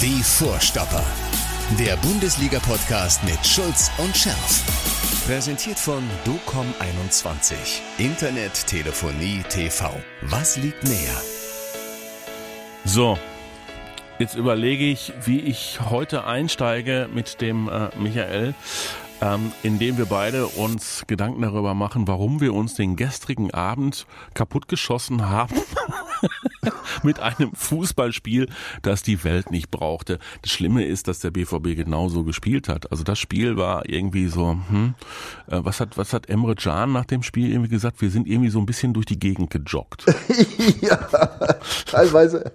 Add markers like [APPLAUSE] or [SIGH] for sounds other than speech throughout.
Die Vorstopper. Der Bundesliga-Podcast mit Schulz und Scherf. Präsentiert von DOCOM21. Internet, Telefonie, TV. Was liegt näher? So, jetzt überlege ich, wie ich heute einsteige mit dem äh, Michael, ähm, indem wir beide uns Gedanken darüber machen, warum wir uns den gestrigen Abend kaputtgeschossen haben. [LAUGHS] mit einem Fußballspiel, das die Welt nicht brauchte. Das Schlimme ist, dass der BVB genauso gespielt hat. Also das Spiel war irgendwie so, hm, äh, was hat was hat Emre Can nach dem Spiel irgendwie gesagt? Wir sind irgendwie so ein bisschen durch die Gegend gejoggt. [LAUGHS] ja, teilweise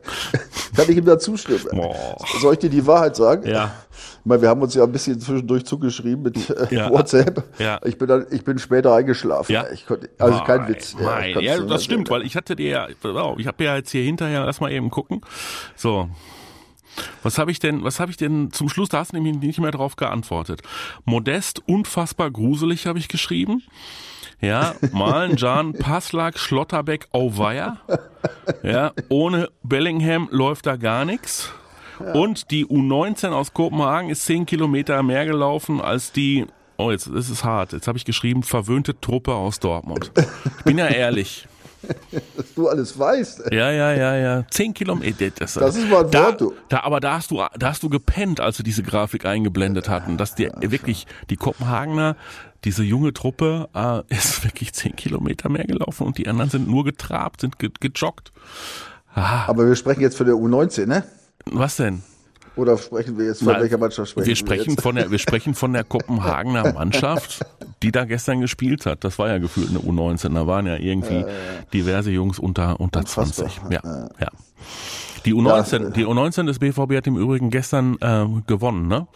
kann ich ihm da zustimmen. Boah. Soll ich dir die Wahrheit sagen? Ja. Ich meine, wir haben uns ja ein bisschen zwischendurch zugeschrieben mit äh, ja. [LAUGHS] WhatsApp. Ja. Ich bin dann, ich bin später eingeschlafen. Ja. Ich konnte, also mein, kein Witz. Ja, ja das stimmt, weil ich hatte dir ja, ich habe ja jetzt hier hinterher, lass mal eben gucken. So. Was habe ich denn, was habe ich denn zum Schluss, da hast du nämlich nicht mehr drauf geantwortet. Modest, unfassbar gruselig habe ich geschrieben. Ja, [LAUGHS] Malen, Jan, Passlack, Schlotterbeck, Auweia. Ja, ohne Bellingham läuft da gar nichts. Und die U19 aus Kopenhagen ist zehn Kilometer mehr gelaufen als die, oh jetzt, das ist hart, jetzt habe ich geschrieben, verwöhnte Truppe aus Dortmund. Ich bin ja ehrlich. [LAUGHS] Dass du alles weißt. Ja, ja, ja, ja. Zehn Kilometer. Das, das ist mal ein da, Wort, du. Da, aber da hast du, da hast du gepennt, als wir diese Grafik eingeblendet hatten, dass die ja, wirklich die Kopenhagener, diese junge Truppe, äh, ist wirklich zehn Kilometer mehr gelaufen und die anderen sind nur getrabt, sind ge gejoggt. Ah. Aber wir sprechen jetzt für der U19, ne? Was denn? Oder sprechen wir jetzt von Na, welcher Mannschaft sprechen wir sprechen wir von der wir sprechen von der Kopenhagener [LAUGHS] Mannschaft, die da gestern gespielt hat. Das war ja gefühlt eine U19, da waren ja irgendwie äh, diverse Jungs unter unter 20. Ja, ja. Die U19, ja, die U19 des BVB hat im Übrigen gestern äh, gewonnen, ne?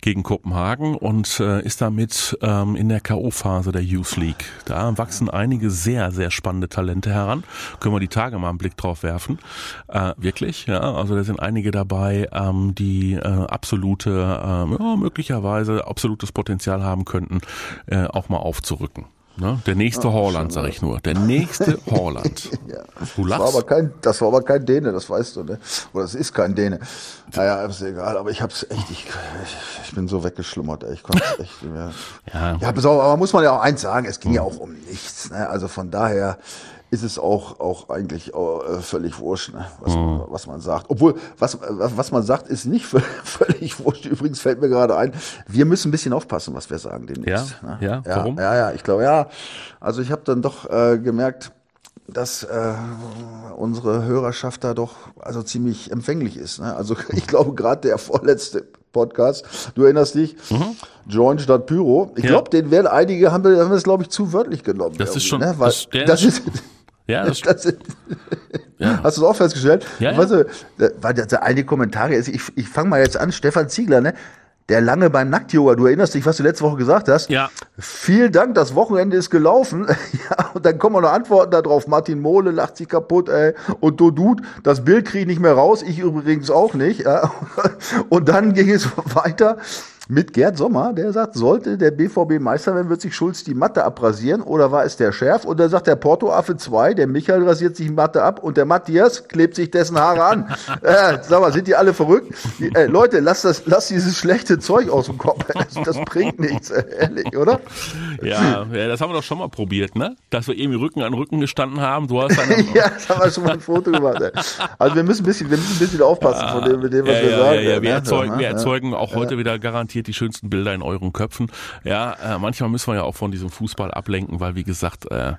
Gegen Kopenhagen und äh, ist damit ähm, in der K.O.-Phase der Youth League. Da wachsen einige sehr, sehr spannende Talente heran. Können wir die Tage mal einen Blick drauf werfen. Äh, wirklich, ja. Also da sind einige dabei, ähm, die äh, absolute, äh, ja, möglicherweise absolutes Potenzial haben könnten, äh, auch mal aufzurücken. Ne? Der nächste ja, Horland, sag ich nur. Der nächste [LAUGHS] Horland. ja. Du lachst. Das war, aber kein, das war aber kein Däne, das weißt du, ne? Oder es ist kein Däne. Naja, ist egal, aber ich hab's echt, ich, ich, bin so weggeschlummert, ey. Ich konnte echt nicht mehr. ja. ja, aber muss man ja auch eins sagen, es ging ja auch um nichts, ne? Also von daher, ist es auch, auch eigentlich äh, völlig wurscht, ne? was, mhm. was man sagt. Obwohl, was, was man sagt, ist nicht [LAUGHS] völlig wurscht. Übrigens fällt mir gerade ein, wir müssen ein bisschen aufpassen, was wir sagen demnächst. Ja, ne? ja, ja, warum? Ja, ja, ich glaube, ja. Also ich habe dann doch äh, gemerkt, dass äh, unsere Hörerschaft da doch also ziemlich empfänglich ist. Ne? Also [LAUGHS] ich glaube gerade der vorletzte Podcast, du erinnerst dich, mhm. Joint statt Pyro. Ich ja. glaube, den werden einige haben, haben das glaube ich zu wörtlich genommen. Das ist schon, ne? Weil, das, das ist [LAUGHS] ja, das, [LAUGHS] das ist, ja. Hast du es auch festgestellt? Ja, ja. Weißt du, weil der eine Kommentare ist, ich, ich fange mal jetzt an, Stefan Ziegler, ne? Der lange beim Nackt-Yoga, du erinnerst dich, was du letzte Woche gesagt hast? Ja. Vielen Dank, das Wochenende ist gelaufen. [LAUGHS] ja, und dann kommen noch Antworten darauf. Martin Mohle lacht sich kaputt, ey. Und du, du, das Bild kriege ich nicht mehr raus, ich übrigens auch nicht. Ja. [LAUGHS] Und dann ging es weiter mit Gerd Sommer, der sagt, sollte der BVB Meister werden, wird sich Schulz die Matte abrasieren oder war es der Schärf? Und dann sagt der Porto-Affe 2, der Michael rasiert sich die Matte ab und der Matthias klebt sich dessen Haare an. [LAUGHS] äh, sag mal, sind die alle verrückt? Die, äh, Leute, lasst das, lasst dieses schlechte Zeug aus dem Kopf. [LAUGHS] Das, das bringt nichts, äh, ehrlich, oder? Ja, ja, das haben wir doch schon mal probiert, ne? Dass wir irgendwie Rücken an Rücken gestanden haben. Du hast [LAUGHS] ja, das haben wir schon mal ein Foto gemacht. Ey. Also wir müssen ein bisschen, wir müssen ein bisschen aufpassen von dem, mit dem, was ja, wir ja, sagen. Ja, ja, wir erzeugen, wir erzeugen auch heute wieder garantiert garantiert die schönsten Bilder in euren Köpfen. Ja, äh, manchmal müssen wir ja auch von diesem Fußball ablenken, weil wie gesagt, äh,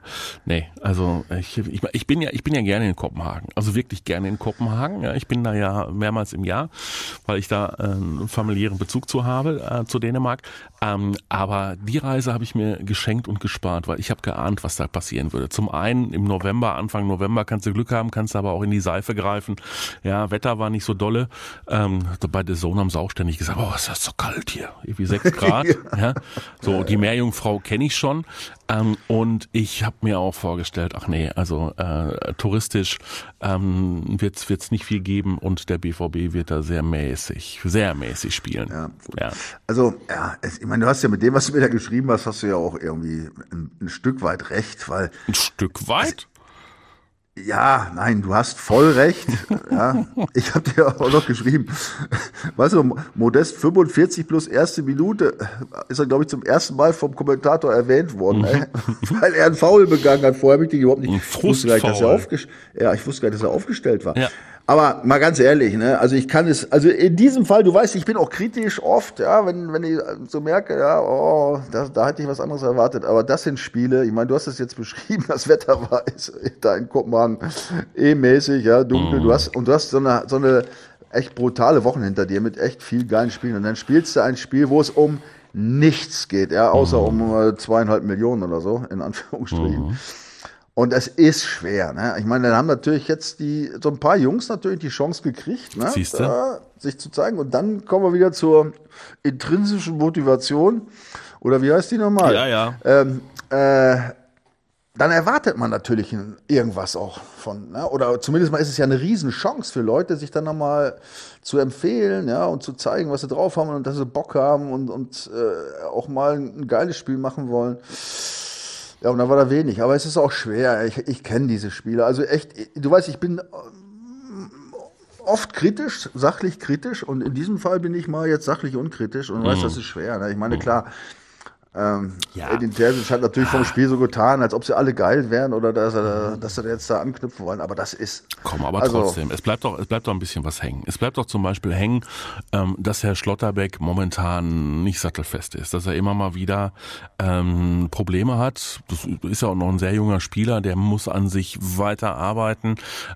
nee, also ich, ich, ich bin ja ich bin ja gerne in Kopenhagen, also wirklich gerne in Kopenhagen. Ja, ich bin da ja mehrmals im Jahr, weil ich da äh, einen familiären Bezug zu habe äh, zu Dänemark. Ähm, aber die Reise habe ich mir geschenkt und gespart, weil ich habe geahnt, was da passieren würde. Zum einen im November, Anfang November kannst du Glück haben, kannst aber auch in die Seife greifen. Ja, Wetter war nicht so dolle. Ähm, bei der Zone haben sie auch ständig gesagt, oh, ist das so kalt kalt hier, irgendwie sechs Grad. [LAUGHS] ja. So, die Meerjungfrau kenne ich schon. Ähm, und ich habe mir auch vorgestellt, ach nee, also äh, touristisch ähm, wird es nicht viel geben und der BVB wird da sehr mäßig, sehr mäßig spielen. Ja, ja. Also, ja, es, ich meine, du hast ja mit dem, was du mir da geschrieben hast, hast du ja auch irgendwie ein, ein Stück weit recht, weil. Ein Stück weit? Ja, nein, du hast voll recht. Ja, ich habe dir auch noch geschrieben, weißt du, Modest 45 plus erste Minute ist er, glaube ich, zum ersten Mal vom Kommentator erwähnt worden, ey, weil er einen Foul begangen hat. Vorher habe ich den überhaupt nicht. Ich wusste gar nicht, dass er aufgestellt, ja, ich wusste gar nicht, dass er aufgestellt war. Ja. Aber mal ganz ehrlich, ne, also ich kann es, also in diesem Fall, du weißt, ich bin auch kritisch oft, ja, wenn, wenn ich so merke, ja, oh, da, da hätte ich was anderes erwartet. Aber das sind Spiele, ich meine, du hast es jetzt [LAUGHS] beschrieben, das Wetter war ist da in Kopenhagen eh mäßig, ja, dunkel. Mhm. Du hast, und du hast so eine, so eine echt brutale Woche hinter dir mit echt viel geilen Spielen. Und dann spielst du ein Spiel, wo es um nichts geht, ja, außer mhm. um äh, zweieinhalb Millionen oder so, in Anführungsstrichen. Mhm. Und es ist schwer. Ne? Ich meine, dann haben natürlich jetzt die so ein paar Jungs natürlich die Chance gekriegt, ne? Da, sich zu zeigen. Und dann kommen wir wieder zur intrinsischen Motivation. Oder wie heißt die nochmal? Ja, ja. Ähm, äh, dann erwartet man natürlich irgendwas auch von, ne? oder zumindest mal ist es ja eine Riesenchance für Leute, sich dann nochmal zu empfehlen, ja, und zu zeigen, was sie drauf haben und dass sie Bock haben und, und äh, auch mal ein geiles Spiel machen wollen. Ja, und da war da wenig. Aber es ist auch schwer. Ich, ich kenne diese Spiele. Also echt, du weißt, ich bin oft kritisch, sachlich kritisch. Und in diesem Fall bin ich mal jetzt sachlich unkritisch und mhm. weiß, das ist schwer. Ne? Ich meine, klar, ähm, ja. Edin Terzic hat natürlich vom Spiel so getan, als ob sie alle geil wären oder dass er, dass sie jetzt da anknüpfen wollen. Aber das ist. Komm, aber also, trotzdem, es bleibt doch, es bleibt doch ein bisschen was hängen. Es bleibt doch zum Beispiel hängen, ähm, dass Herr Schlotterbeck momentan nicht sattelfest ist, dass er immer mal wieder ähm, Probleme hat. Das ist ja auch noch ein sehr junger Spieler, der muss an sich weiter arbeiten.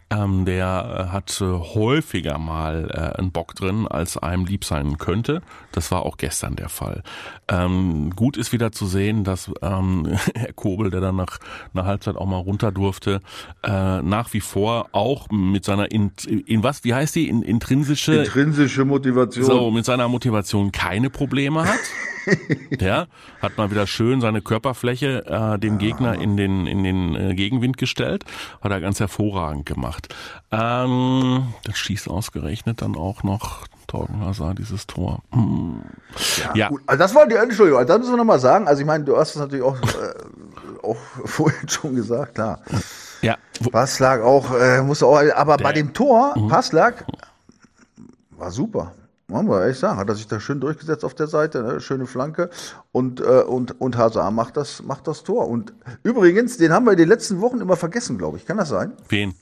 Ähm, der hat äh, häufiger mal äh, einen Bock drin, als einem lieb sein könnte. Das war auch gestern der Fall. Ähm, gut ist wieder zu sehen, dass ähm, [LAUGHS] Herr Kobel, der dann nach einer Halbzeit auch mal runter durfte, äh, nach wie vor auch mit seiner in, in was, wie heißt die, in, intrinsische intrinsische Motivation, so mit seiner Motivation keine Probleme hat. [LAUGHS] Der hat mal wieder schön seine Körperfläche äh, dem Gegner in den in den äh, Gegenwind gestellt, hat er ganz hervorragend gemacht. Ähm, das schießt ausgerechnet dann auch noch Torgen Hazard, dieses Tor. Hm. Ja, ja. Gut. Also das war die Entschuldigung. Also das müssen wir nochmal sagen. Also ich meine, du hast es natürlich auch, äh, auch [LAUGHS] vorhin schon gesagt, klar. Ja. Passlag auch, äh, muss auch, aber Der, bei dem Tor, mhm. Passlag, war super. Man muss ehrlich sagen, hat er sich da schön durchgesetzt auf der Seite, ne? schöne Flanke und, äh, und, und Hazard macht das, macht das Tor. Und übrigens, den haben wir in den letzten Wochen immer vergessen, glaube ich. Kann das sein? Wen?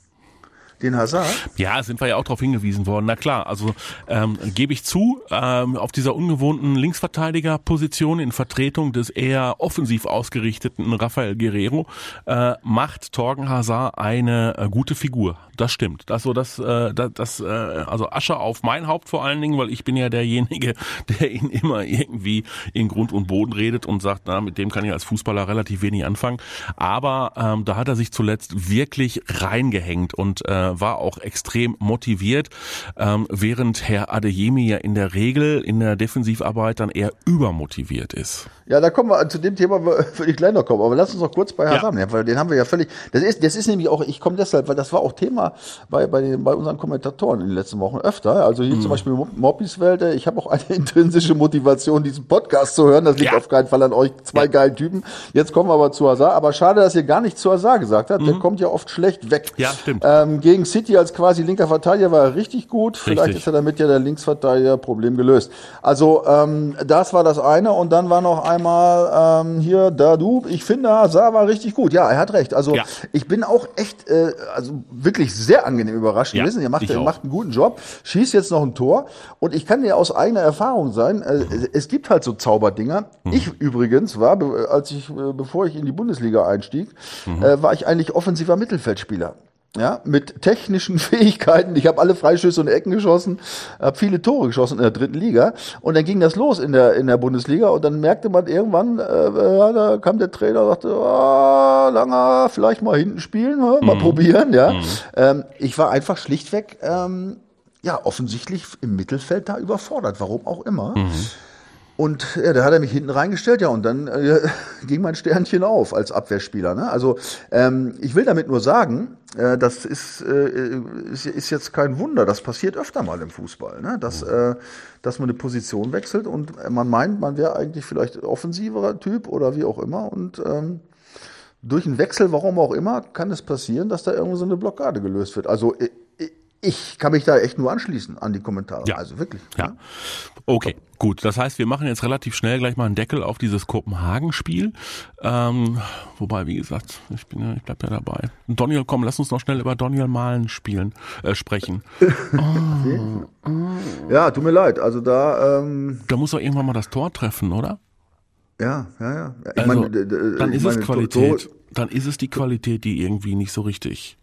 Den Hazard? Ja, sind wir ja auch darauf hingewiesen worden. Na klar, also ähm, gebe ich zu, ähm, auf dieser ungewohnten Linksverteidigerposition in Vertretung des eher offensiv ausgerichteten Rafael Guerrero äh, macht Torgen Hazard eine äh, gute Figur. Das stimmt. Das so das, äh, das, äh, also Asche auf mein Haupt vor allen Dingen, weil ich bin ja derjenige, [LAUGHS] der ihn immer irgendwie in Grund und Boden redet und sagt, na, mit dem kann ich als Fußballer relativ wenig anfangen. Aber ähm, da hat er sich zuletzt wirklich reingehängt und äh, war auch extrem motiviert, ähm, während Herr Adeyemi ja in der Regel in der Defensivarbeit dann eher übermotiviert ist. Ja, da kommen wir zu dem Thema, [LAUGHS] würde ich gleich noch kommen. Aber lass uns noch kurz bei Hazard, ja. weil den haben wir ja völlig. Das ist, das ist nämlich auch, ich komme deshalb, weil das war auch Thema bei, bei, den, bei unseren Kommentatoren in den letzten Wochen öfter. Also hier mhm. zum Beispiel Moppis Welt, ich habe auch eine [LAUGHS] intrinsische Motivation, diesen Podcast zu hören. Das liegt ja. auf keinen Fall an euch, zwei ja. geilen Typen. Jetzt kommen wir aber zu Hazard. Aber schade, dass ihr gar nicht zu Hazard gesagt habt. Mhm. Der kommt ja oft schlecht weg. Ja, stimmt. Ähm, gegen City als quasi linker Verteidiger war er richtig gut. Vielleicht richtig. ist er damit ja der Linksverteidiger Problem gelöst. Also ähm, das war das eine. Und dann war noch einmal ähm, hier du, Ich finde, Hazard war richtig gut. Ja, er hat recht. Also ja. ich bin auch echt, äh, also wirklich sehr angenehm überrascht ja, gewesen. Er macht, er macht einen guten Job, schießt jetzt noch ein Tor. Und ich kann dir aus eigener Erfahrung sein, äh, es gibt halt so Zauberdinger. Mhm. Ich übrigens war, als ich, äh, bevor ich in die Bundesliga einstieg, mhm. äh, war ich eigentlich offensiver Mittelfeldspieler ja, mit technischen [LAUGHS] Fähigkeiten. Ich habe alle Freischüsse und Ecken geschossen, habe viele Tore geschossen in der dritten Liga. Und dann ging das los in der in der Bundesliga und dann merkte man irgendwann, äh, äh da kam der Trainer und sagte, oh, langer, vielleicht mal hinten spielen, mal mhm. probieren. Ja, mhm. ähm, ich war einfach schlichtweg ähm, ja offensichtlich im Mittelfeld da überfordert, warum auch immer. Mhm. Und ja, da hat er mich hinten reingestellt, ja, und dann äh, [LAUGHS] ging mein Sternchen auf als Abwehrspieler. Ne? Also ähm, ich will damit nur sagen, äh, das ist, äh, ist, ist jetzt kein Wunder, das passiert öfter mal im Fußball, ne? dass, äh, dass man eine Position wechselt und man meint, man wäre eigentlich vielleicht offensiverer Typ oder wie auch immer und ähm, durch einen Wechsel, warum auch immer, kann es passieren, dass da irgendwo so eine Blockade gelöst wird. Also ich kann mich da echt nur anschließen an die Kommentare. Ja. Also wirklich. Ja. Okay, gut. Das heißt, wir machen jetzt relativ schnell gleich mal einen Deckel auf dieses Kopenhagen-Spiel. Ähm, wobei, wie gesagt, ich bin ja, ich bleib ja dabei. Daniel, komm, lass uns noch schnell über Daniel Malen spielen, äh, sprechen. oh. [LAUGHS] Ja, tut mir leid. Also da. Ähm, da muss doch irgendwann mal das Tor treffen, oder? Ja, ja, ja. Ich also, meine, dann ist meine, es Qualität. Dann ist es die Qualität, die irgendwie nicht so richtig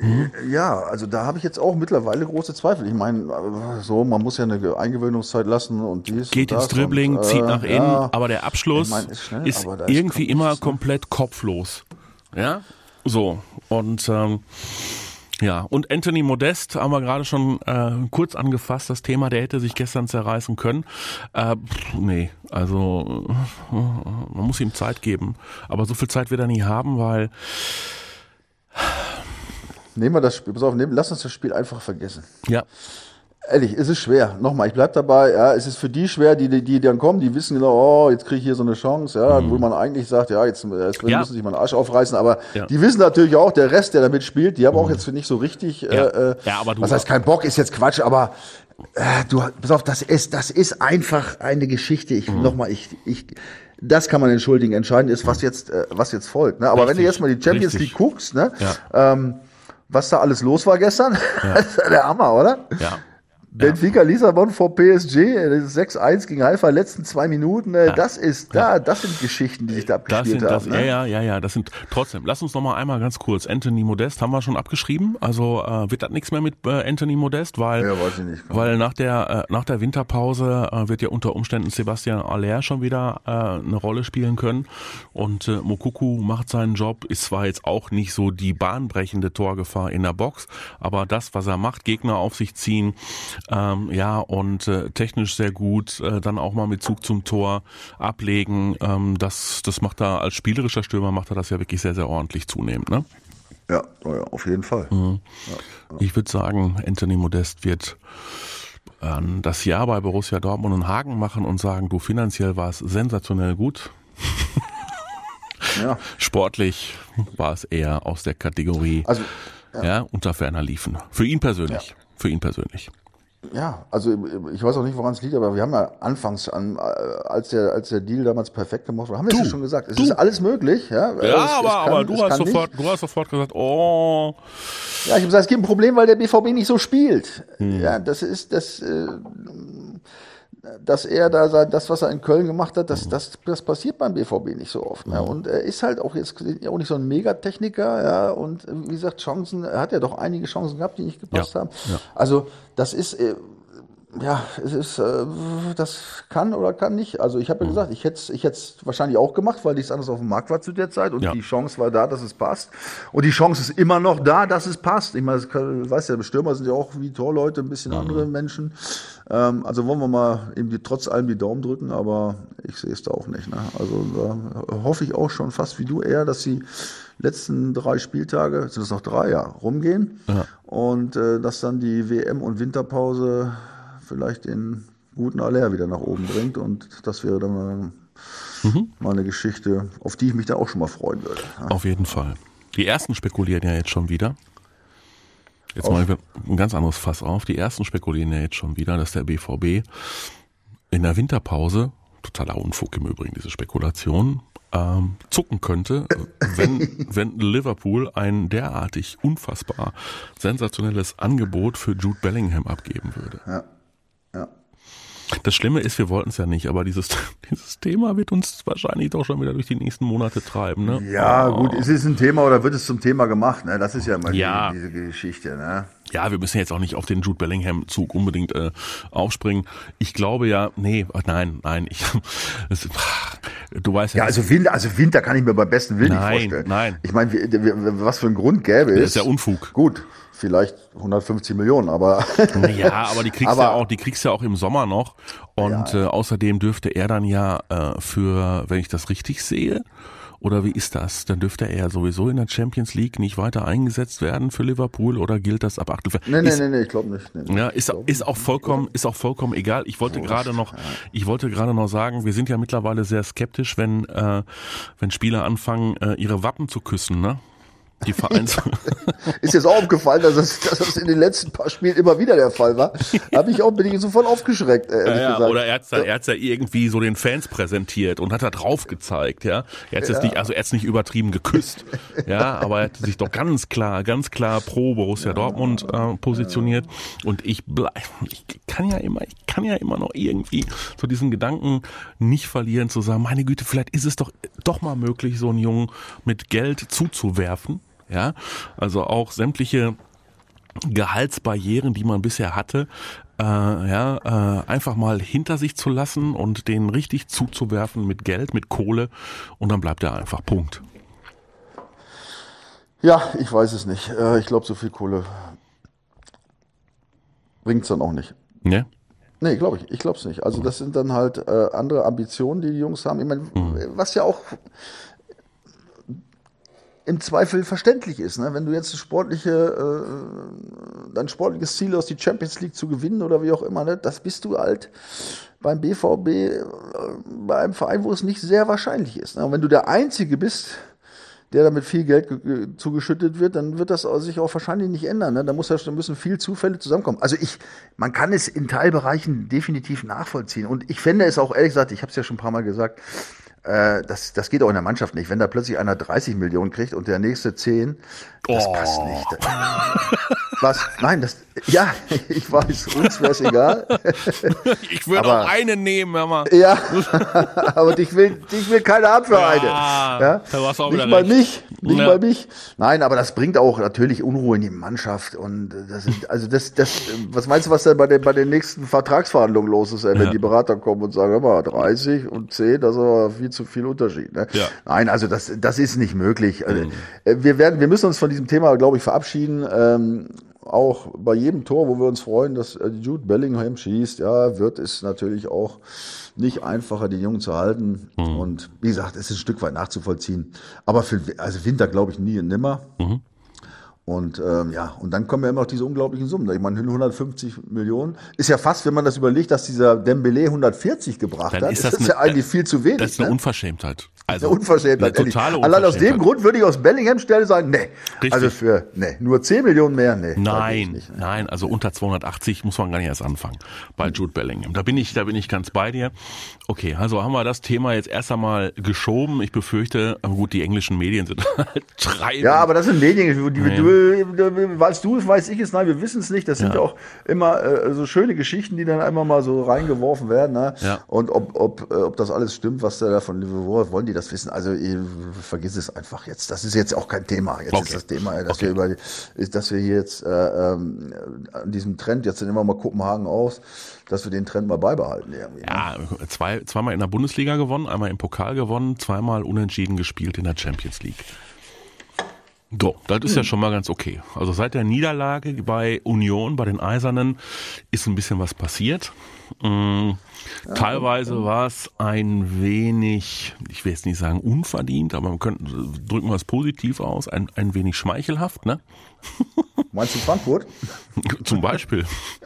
Mhm. Ja, also da habe ich jetzt auch mittlerweile große Zweifel. Ich meine, so, man muss ja eine Eingewöhnungszeit lassen und dies. Geht und ins Dribbling, und, äh, zieht nach innen, ja. aber der Abschluss ich mein, ist, schnell, ist irgendwie ist immer komplett kopflos. Ja, so. Und ähm, ja, und Anthony Modest haben wir gerade schon äh, kurz angefasst, das Thema, der hätte sich gestern zerreißen können. Äh, pff, nee, also man muss ihm Zeit geben. Aber so viel Zeit wird er nie haben, weil Nehmen wir das Spiel, pass auf, nehmen, lass uns das Spiel einfach vergessen. Ja. Ehrlich, es ist schwer. Nochmal, ich bleib dabei. Ja, es ist für die schwer, die, die, die dann kommen, die wissen genau, oh, jetzt kriege ich hier so eine Chance, ja, mhm. wo man eigentlich sagt, ja, jetzt, jetzt ja. müssen sich mal einen Arsch aufreißen, aber ja. die wissen natürlich auch, der Rest, der damit spielt, die haben mhm. auch jetzt nicht so richtig, ja. Äh, äh ja, aber du, was heißt kein Bock, ist jetzt Quatsch, aber äh, du, pass auf, das ist, das ist einfach eine Geschichte. Ich, mhm. nochmal, ich, ich, das kann man entschuldigen. Entscheidend ist, was jetzt, äh, was jetzt folgt. Ne? Aber richtig, wenn du jetzt mal die Champions. League guckst, ne? Ja. Ähm, was da alles los war gestern. Ja. das ist ja der Hammer, oder? Ja. Benfica Lissabon vor PSG, 6-1 gegen Haifa, letzten zwei Minuten, äh, ja. das ist da, das sind Geschichten, die sich da abgespielt das sind, haben. ne? Ja, ja, ja, ja, das sind trotzdem. Lass uns noch mal einmal ganz kurz. Anthony Modest haben wir schon abgeschrieben, also äh, wird das nichts mehr mit äh, Anthony Modest, weil ja, weiß ich nicht, weil nach der äh, nach der Winterpause äh, wird ja unter Umständen Sebastian Aller schon wieder äh, eine Rolle spielen können und äh, Mokuku macht seinen Job, ist zwar jetzt auch nicht so die bahnbrechende Torgefahr in der Box, aber das, was er macht, Gegner auf sich ziehen ähm, ja, und äh, technisch sehr gut, äh, dann auch mal mit Zug zum Tor ablegen. Ähm, das, das macht er als spielerischer Stürmer macht er das ja wirklich sehr, sehr ordentlich zunehmend, ne? Ja, auf jeden Fall. Mhm. Ja, ja. Ich würde sagen, Anthony Modest wird äh, das Jahr bei Borussia Dortmund und Hagen machen und sagen, du finanziell war es sensationell gut. ja. [LAUGHS] Sportlich war es eher aus der Kategorie also, ja. ja unter ferner liefen. Für ihn persönlich. Für ihn persönlich. Ja, also ich weiß auch nicht, woran es liegt, aber wir haben ja anfangs an, äh, als der, als der Deal damals perfekt gemacht wurde, haben wir es ja schon gesagt. Es du. ist alles möglich, ja. Ja, es, aber, es kann, aber du hast sofort, nicht. du hast sofort gesagt, oh. Ja, ich habe gesagt, es gibt ein Problem, weil der BVB nicht so spielt. Hm. Ja, das ist das. Äh, dass er da das, was er in Köln gemacht hat, das, das, das passiert beim BVB nicht so oft. Ne? Und er ist halt auch jetzt auch nicht so ein Megatechniker, ja. Und wie gesagt, Chancen, er hat ja doch einige Chancen gehabt, die nicht gepasst ja. haben. Ja. Also das ist äh, ja, es ist, äh, das kann oder kann nicht. Also ich habe ja mhm. gesagt, ich hätte es ich hätt's wahrscheinlich auch gemacht, weil nichts anderes auf dem Markt war zu der Zeit und ja. die Chance war da, dass es passt. Und die Chance ist immer noch da, dass es passt. Ich meine, weiß ja, Stürmer sind ja auch wie Torleute, ein bisschen mhm. andere Menschen. Ähm, also wollen wir mal eben die, trotz allem die Daumen drücken, aber ich sehe es da auch nicht. Ne? Also da hoffe ich auch schon fast wie du eher, dass die letzten drei Spieltage, sind es noch drei, ja, rumgehen. Ja. Und äh, dass dann die WM und Winterpause vielleicht den guten Aller wieder nach oben bringt. Und das wäre dann mal, mhm. mal eine Geschichte, auf die ich mich da auch schon mal freuen würde. Ja. Auf jeden Fall. Die ersten spekulieren ja jetzt schon wieder. Jetzt mache ich ein ganz anderes Fass auf. Die ersten spekulieren ja jetzt schon wieder, dass der BVB in der Winterpause, totaler Unfug im Übrigen, diese Spekulation, ähm, zucken könnte, wenn, [LAUGHS] wenn Liverpool ein derartig unfassbar sensationelles Angebot für Jude Bellingham abgeben würde. Ja. Ja. Das Schlimme ist, wir wollten es ja nicht, aber dieses, [LAUGHS] dieses Thema wird uns wahrscheinlich doch schon wieder durch die nächsten Monate treiben. Ne? Ja, oh. gut, ist es ein Thema oder wird es zum Thema gemacht? Ne? Das ist ja immer ja. diese Geschichte. Ne? Ja, wir müssen jetzt auch nicht auf den Jude Bellingham-Zug unbedingt äh, aufspringen. Ich glaube ja, nee, nein, nein, ich, [LAUGHS] das, du weißt ja. Ja, also Winter, also Winter kann ich mir beim besten Willen nein, nicht vorstellen. Nein, Ich meine, was für ein Grund gäbe es? Das ist ja Unfug. Gut, vielleicht 150 Millionen, aber [LAUGHS] ja, aber die kriegst aber, ja auch, die kriegst ja auch im Sommer noch und ja, ja. Äh, außerdem dürfte er dann ja äh, für, wenn ich das richtig sehe, Oder wie ist das? Dann dürfte er ja sowieso in der Champions League nicht weiter eingesetzt werden für Liverpool oder gilt das ab Achtelfinale? Nee, nee, nee, nee, ich glaube nicht. Nee, nee. Ja, ist, ist auch vollkommen, ist auch vollkommen egal. Ich wollte gerade noch, ich wollte gerade noch sagen, wir sind ja mittlerweile sehr skeptisch, wenn, äh, wenn Spieler anfangen, äh, ihre Wappen zu küssen, ne? Die Vereins. [LAUGHS] ist jetzt auch aufgefallen, dass das, dass das in den letzten paar Spielen immer wieder der Fall war. Habe ich auch, bin ich sofort aufgeschreckt, äh, ehrlich ja, gesagt. Oder er hat's da, er hat's ja irgendwie so den Fans präsentiert und hat da drauf gezeigt, ja. Er hat's jetzt nicht, also er hat's nicht übertrieben geküsst, ja, aber er hat sich doch ganz klar, ganz klar pro Borussia Dortmund äh, positioniert. Und ich bleib, ich kann ja immer, ich kann ja immer noch irgendwie so diesen Gedanken nicht verlieren, zu sagen, meine Güte, vielleicht ist es doch doch mal möglich, so einen Jungen mit Geld zuzuwerfen. Ja, also auch sämtliche Gehaltsbarrieren, die man bisher hatte, äh, ja, äh, einfach mal hinter sich zu lassen und den richtig zuzuwerfen mit Geld, mit Kohle und dann bleibt er einfach. Punkt. Ja, ich weiß es nicht. Äh, ich glaube, so viel Kohle bringt's dann auch nicht. Ne? Nee, glaube ich. Ich glaube es nicht. Also das sind dann halt äh, andere Ambitionen, die die Jungs haben. Ich meine, was ja auch im Zweifel verständlich ist. Ne? Wenn du jetzt sportliche, äh, dein sportliches Ziel aus die Champions League zu gewinnen oder wie auch immer, ne? das bist du halt beim BVB, äh, bei einem Verein, wo es nicht sehr wahrscheinlich ist. Ne? Und wenn du der Einzige bist, der damit viel Geld ge- zugeschüttet wird, dann wird das sich auch wahrscheinlich nicht ändern. Ne? Da, muss, da müssen viel Zufälle zusammenkommen. Also ich, man kann es in Teilbereichen definitiv nachvollziehen. Und ich fände es auch ehrlich gesagt, ich habe es ja schon ein paar Mal gesagt, äh, das, das geht auch in der Mannschaft nicht. Wenn da plötzlich einer 30 Millionen kriegt und der nächste 10, das Oh. passt nicht. Was? Nein, das, ja, ich weiß, uns wäre es egal. Ich würde Aber- auch einen nehmen, hör mal. Ja, aber dich will, dich will keiner ab für Ja, eine. Ja? hast du auch Nicht recht. mich, nicht Ja. mal mich. Nein, aber das bringt auch natürlich Unruhe in die Mannschaft und das ist, also das, das, was meinst du, was da bei den, bei den nächsten Vertragsverhandlungen los ist, wenn Ja. die Berater kommen und sagen, hör mal, 30 und 10, das ist aber viel zu viel Unterschied. Ne? Ja. Nein, also das, das ist nicht möglich. Also, äh, Wir werden, wir müssen uns von diesem Thema, glaube ich, verabschieden. Ähm, auch bei jedem Tor, wo wir uns freuen, dass äh, Jude Bellingham schießt, ja, wird es natürlich auch nicht einfacher, den Jungen zu halten. Und wie gesagt, es ist ein Stück weit nachzuvollziehen. Aber für also Winter glaube ich nie und nimmer. Und ähm, ja, und dann kommen ja immer noch diese unglaublichen Summen. Ich meine, 150 Millionen ist ja fast, wenn man das überlegt, dass dieser Dembele 140 gebracht Dann hat, ist ist das das, eine- ja eigentlich viel zu wenig. Das ist eine ne? Unverschämtheit. Also, Unverschämtheit, ehrlich. Allein aus dem. Grund würde ich aus Bellingham Stelle sagen, nee. Richtig. Also für, nee, nur 10 Millionen mehr, nee. Nein, nicht, ne. nein, also unter 280 muss man gar nicht erst anfangen bei Jude Bellingham. Da bin ich, da bin ich ganz bei dir. Okay, also haben wir das Thema jetzt erst einmal geschoben. Ich befürchte, aber gut, die englischen Medien sind [LAUGHS] halt treiben. Ja, aber das sind Medien, die, Nee. du, weißt du es, weiß ich es, nein, wir wissen es nicht. Das sind Ja. ja auch immer äh, so schöne Geschichten, die dann einmal mal so reingeworfen werden. Ne? Ja. Und ob, ob, äh, ob das alles stimmt, was der da von Liverpool, wollen die das wissen? Also ihr, vergiss es einfach jetzt. Das ist jetzt auch kein Thema. Jetzt Okay. ist das Thema, dass Okay. wir über, dass wir hier jetzt äh, ähm, an diesem Trend, jetzt nehmen wir mal Kopenhagen aus, dass wir den Trend mal beibehalten irgendwie. ne? Ja, zwei, zweimal in der Bundesliga gewonnen, einmal im Pokal gewonnen, zweimal unentschieden gespielt in der Champions League. So, das ist ja schon mal ganz okay. Also seit der Niederlage bei Union, bei den Eisernen, ist ein bisschen was passiert. Mm, Teilweise war es ein wenig, ich will jetzt nicht sagen unverdient, aber man könnte, drücken wir es positiv aus, ein, ein wenig schmeichelhaft, ne? [LAUGHS] Meinst du Frankfurt? Zum Beispiel.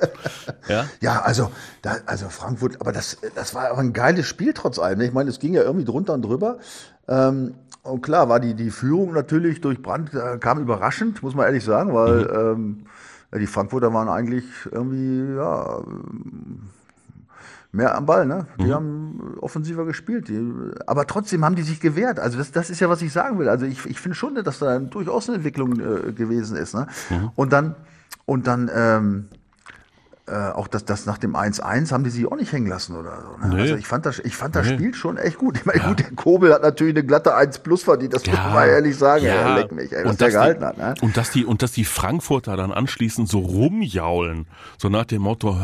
[LAUGHS] ja? Ja, also, da, also Frankfurt, aber das, das war aber ein geiles Spiel trotz allem. ne? Ich meine, es ging ja irgendwie drunter und drüber. Ähm, und klar war die, die Führung natürlich durch Brand, äh, kam überraschend, muss man ehrlich sagen, weil ähm, ja, die Frankfurter waren eigentlich irgendwie, ja, ähm, mehr am Ball, ne? Die haben offensiver gespielt. Die, aber trotzdem haben die sich gewehrt. Also das, das ist ja, was ich sagen will. Also ich, ich finde schon, dass da durchaus eine Entwicklung äh, gewesen ist. Ne? Und dann, und dann ähm, äh, auch das, das nach dem 1-1 haben die sich auch nicht hängen lassen oder so. Ne? Nee. Also ich fand das, ich fand das Nee. Spiel schon echt gut. Ich meine, gut, der Kobel hat natürlich eine glatte 1 plus verdient, das muss man mal ehrlich sagen. ja. ey, leck mich, ey, was und der gehalten die, hat. Ne? Und dass die, und dass die Frankfurter dann anschließend so rumjaulen, so nach dem Motto,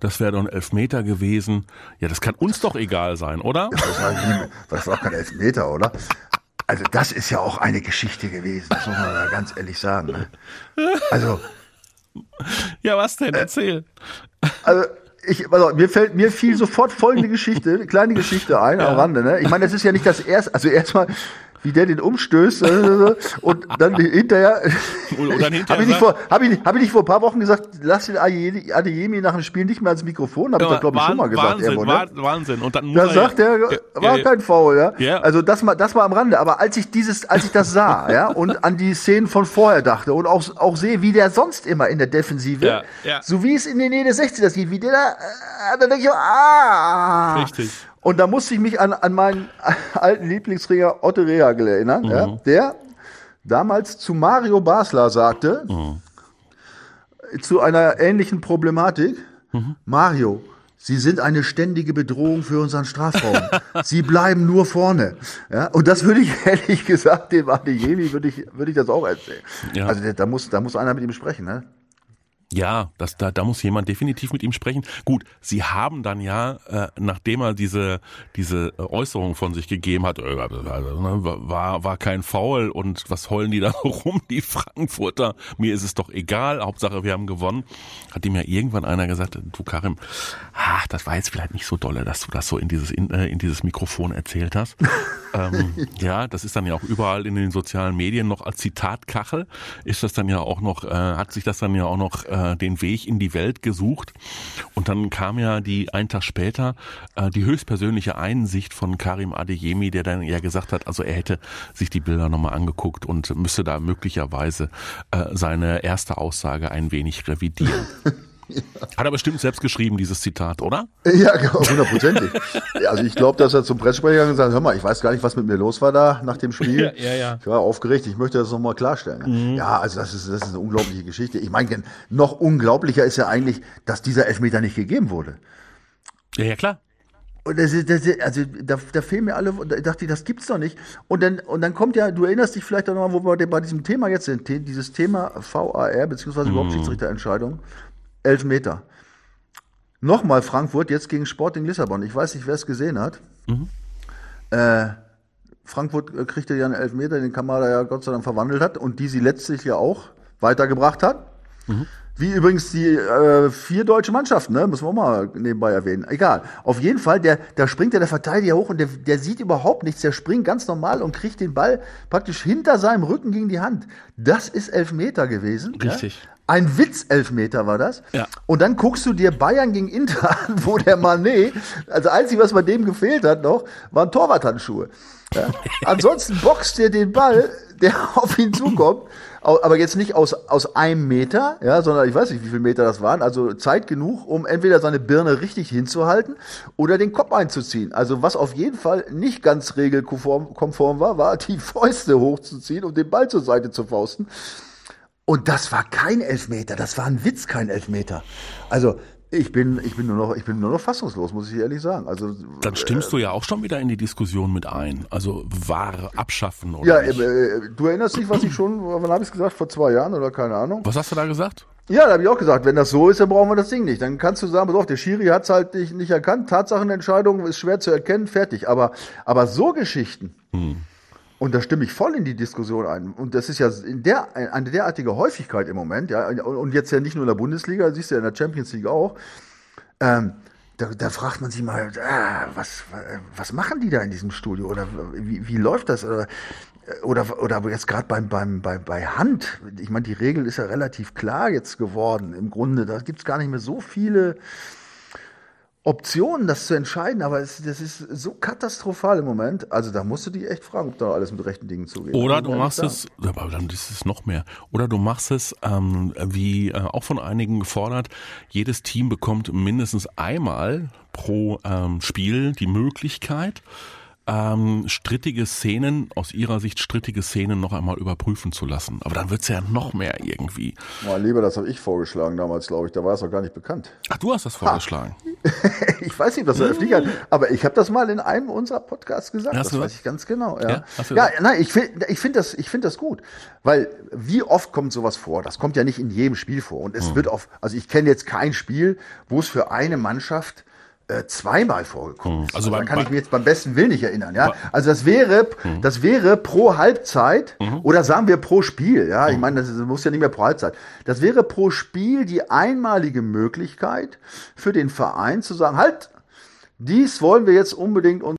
das wäre doch ein Elfmeter gewesen. Ja, das kann uns doch egal sein, oder? Das war, das war auch kein Elfmeter, oder? Also das ist ja auch eine Geschichte gewesen, das muss man mal ganz ehrlich sagen. Ne? Also, [LAUGHS] Ja, was denn? Erzähl. also ich, also mir fällt mir fiel sofort folgende [LAUGHS] Geschichte, eine kleine Geschichte ein am Rande. Ne? Ich meine, das ist ja nicht das erste. Also erstmal, wie der den umstößt äh, und dann hinterher. hinterher habe ich, nicht vor, hab ich, hab ich nicht vor ein paar Wochen gesagt, lass den Adeyemi nach dem Spiel nicht mehr ans Mikrofon, habe ich da glaube ich schon mal gesagt. Wahnsinn, irgendwo, ne? Wahnsinn. Und dann da sagt er, war ja, kein Foul, ja. ja. Also das mal, das mal am Rande. Aber als ich dieses, als ich das sah, [LAUGHS] ja, und an die Szenen von vorher dachte und auch, auch sehe, wie der sonst immer in der Defensive, ja, ja. so wie es in der Nähe des 60 das geht, wie der da, äh, da denke ich, ah. Richtig. Und da musste ich mich an, an meinen [LAUGHS] alten Lieblingsringer Otto Rehagel erinnern, mhm. ja, der damals zu Mario Basler sagte, mhm. zu einer ähnlichen Problematik, mhm. Mario, Sie sind eine ständige Bedrohung für unseren Strafraum. [LAUGHS] Sie bleiben nur vorne. Ja, und das würde ich [LAUGHS] ehrlich gesagt dem Adeyemi würde ich würde ich das auch erzählen. Ja. Also da muss da muss einer mit ihm sprechen, ne? Ja, das, da, da muss jemand definitiv mit ihm sprechen. Gut, sie haben dann ja, äh, nachdem er diese, diese Äußerung von sich gegeben hat, äh, ne, war, war kein Foul und was heulen die da [LAUGHS] rum, die Frankfurter, mir ist es doch egal, Hauptsache wir haben gewonnen, hat ihm ja irgendwann einer gesagt, du Karim, ach, das war jetzt vielleicht nicht so dolle, dass du das so in dieses, in, äh, in dieses Mikrofon erzählt hast. [LAUGHS] ähm, ja, das ist dann ja auch überall in den sozialen Medien noch als Zitatkachel, ist das dann ja auch noch, äh, hat sich das dann ja auch noch äh, den Weg in die Welt gesucht. Und dann kam ja die einen Tag später äh, die höchstpersönliche Einsicht von Karim Adeyemi, der dann ja gesagt hat, also er hätte sich die Bilder nochmal angeguckt und müsste da möglicherweise äh, seine erste Aussage ein wenig revidieren. [LAUGHS] [LAUGHS] Hat er bestimmt selbst geschrieben, dieses Zitat, oder? Ja, genau, hundertprozentig. also ich glaube, dass er zum Pressesprecher gesagt hat, hör mal, ich weiß gar nicht, was mit mir los war da nach dem Spiel. Ja, ja, ja. Ich war aufgeregt, ich möchte das nochmal klarstellen. Mhm. Ja, also das ist, das ist eine unglaubliche Geschichte. Ich meine, noch unglaublicher ist ja eigentlich, dass dieser Elfmeter nicht gegeben wurde. Ja, ja, klar. Und das ist, das ist, also da, da fehlen mir alle, da dachte ich, das gibt's doch nicht. Und dann, und dann kommt ja, du erinnerst dich vielleicht auch nochmal, wo wir bei diesem Thema jetzt sind, dieses Thema VAR, beziehungsweise mhm. überhaupt Schiedsrichterentscheidung. Elf Meter. Nochmal Frankfurt, jetzt gegen Sporting Lissabon. Ich weiß nicht, wer es gesehen hat. Mhm. Äh, Frankfurt äh, kriegte ja einen Elfmeter, den Kamada ja Gott sei Dank verwandelt hat und die sie letztlich ja auch weitergebracht hat. Mhm. Wie übrigens die äh, vier deutsche Mannschaften, ne? müssen wir auch mal nebenbei erwähnen. Egal. Auf jeden Fall, der, da springt ja der Verteidiger hoch und der, der sieht überhaupt nichts. Der springt ganz normal und kriegt den Ball praktisch hinter seinem Rücken gegen die Hand. Das ist Elfmeter gewesen. Richtig. Ja? Ein Witz-Elfmeter war das. Ja. Und dann guckst du dir Bayern gegen Inter [LAUGHS] an, wo der Mané, also einzig, was bei dem gefehlt hat noch, waren Torwarthandschuhe. Ja. [LAUGHS] Ansonsten boxt der den Ball, der [LAUGHS] auf ihn zukommt, aber jetzt nicht aus, aus einem Meter, ja, sondern ich weiß nicht, wie viele Meter das waren, also Zeit genug, um entweder seine Birne richtig hinzuhalten oder den Kopf einzuziehen. Also was auf jeden Fall nicht ganz regelkonform war, war die Fäuste hochzuziehen und den Ball zur Seite zu fausten. Und das war kein Elfmeter, das war ein Witz, kein Elfmeter. Also ich bin, ich bin nur noch, ich bin nur noch fassungslos, muss ich ehrlich sagen. Also dann stimmst äh, du ja auch schon wieder in die Diskussion mit ein. Also Ware abschaffen oder? Ja, äh, du erinnerst dich, was ich schon, wann habe ich es gesagt? Vor zwei Jahren oder keine Ahnung? Was hast du da gesagt? Ja, da habe ich auch gesagt, wenn das so ist, dann brauchen wir das Ding nicht. Dann kannst du sagen, pass auf, der Schiri hat es halt nicht, nicht erkannt, Tatsachenentscheidung ist schwer zu erkennen, fertig. Aber, aber so Geschichten. Hm und da stimme ich voll in die Diskussion ein. Und das ist ja in der, eine derartige Häufigkeit im Moment, ja, und jetzt ja nicht nur in der Bundesliga, siehst du ja in der Champions League auch. Ähm, da, da fragt man sich mal, ah, was, was machen die da in diesem Studio? Oder wie, wie läuft das? Oder, oder, oder jetzt gerade beim, beim, bei, bei Hand, ich meine, die Regel ist ja relativ klar jetzt geworden. Im Grunde, da gibt's gar nicht mehr so viele Optionen, das zu entscheiden, aber es, das ist so katastrophal im Moment. Also da musst du dich echt fragen, ob da alles mit rechten Dingen zugeht. Oder du machst es, aber dann ist es noch mehr. Oder du machst es, ähm, wie äh, auch von einigen gefordert, jedes Team bekommt mindestens einmal pro ähm, Spiel die Möglichkeit, ähm, strittige Szenen, aus ihrer Sicht strittige Szenen noch einmal überprüfen zu lassen. Aber dann wird's ja noch mehr irgendwie. Mein Lieber, das habe ich vorgeschlagen damals, glaube ich. Da war es auch gar nicht bekannt. Ach, du hast das vorgeschlagen. [LAUGHS] ich weiß nicht, was der öffentlich hat, aber ich habe das mal in einem unserer Podcasts gesagt. Hast das weiß ich ganz genau. Ja, ja, ja nein, ich finde ich find das, ich find das gut. Weil wie oft kommt sowas vor? Das kommt ja nicht in jedem Spiel vor. Und es hm. wird oft, also ich kenne jetzt kein Spiel, wo es für eine Mannschaft äh, zweimal vorgekommen ist. Also, also da kann ich mich jetzt beim besten Willen nicht erinnern. Ja, also das wäre, mhm. das wäre pro Halbzeit mhm. oder sagen wir pro Spiel. Ja, ich mhm. meine, das muss ja nicht mehr pro Halbzeit. Das wäre pro Spiel die einmalige Möglichkeit für den Verein zu sagen, halt, dies wollen wir jetzt unbedingt Und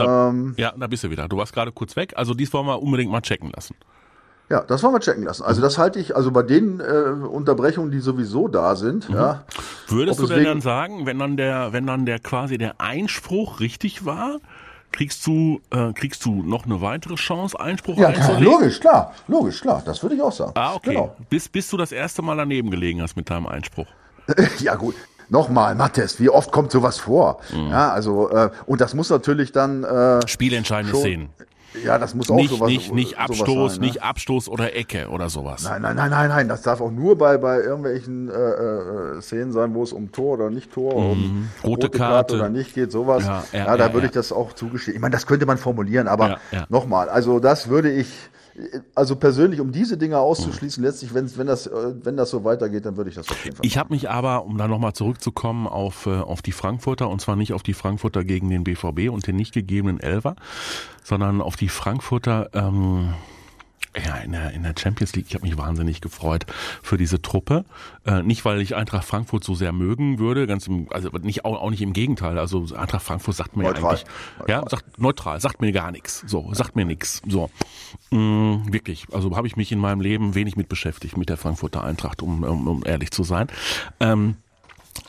dann, ähm, ja, da bist du wieder. Du warst gerade kurz weg. Also dies wollen wir unbedingt mal checken lassen. Ja, das wollen wir checken lassen. Also das halte ich, also bei den äh, Unterbrechungen, die sowieso da sind, mhm. ja. Würdest du denn dann sagen, wenn dann der, wenn dann der quasi der Einspruch richtig war, kriegst du, äh, kriegst du noch eine weitere Chance, Einspruch ja, einzulegen? Ja, logisch, klar, logisch, klar, das würde ich auch sagen. Ah, okay. Genau. Bis, bis du das erste Mal daneben gelegen hast mit deinem Einspruch. [LAUGHS] ja, gut. Nochmal, Mattes, wie oft kommt sowas vor? Mhm. Ja, also, äh, und das muss natürlich dann. Äh, Spielentscheidende Szenen. Ja, das muss auch nicht, sowas Nicht, nicht Abstoß, sein, ne? nicht Abstoß oder Ecke oder sowas. Nein, nein, nein, nein, nein. Das darf auch nur bei, bei irgendwelchen äh, äh, Szenen sein, wo es um Tor oder nicht Tor, mhm. um rote, rote Karte. Karte. oder nicht geht, sowas. Ja, ja, ja da würde ich das auch zugestehen. Ich meine, das könnte man formulieren, aber nochmal, also das würde ich also persönlich, um diese Dinge auszuschließen, letztlich, wenn, wenn, das, äh, wenn das so weitergeht, dann würde ich das auf jeden Fall. Ich habe mich aber, um da nochmal zurückzukommen, auf, äh, auf die Frankfurter, und zwar nicht auf die Frankfurter gegen den BVB und den nicht gegebenen Elfer, sondern auf die Frankfurter ähm, ja, in der, in der Champions League, ich habe mich wahnsinnig gefreut für diese Truppe. Äh, nicht, weil ich Eintracht Frankfurt so sehr mögen würde, ganz im, also nicht auch, auch nicht im Gegenteil. Also Eintracht Frankfurt sagt mir neutral. eigentlich, neutral. ja, sagt neutral, sagt mir gar nichts. So, sagt mir nichts. So, mm, wirklich. Also habe ich mich in meinem Leben wenig mit beschäftigt mit der Frankfurter Eintracht, um, um, um ehrlich zu sein. Ähm,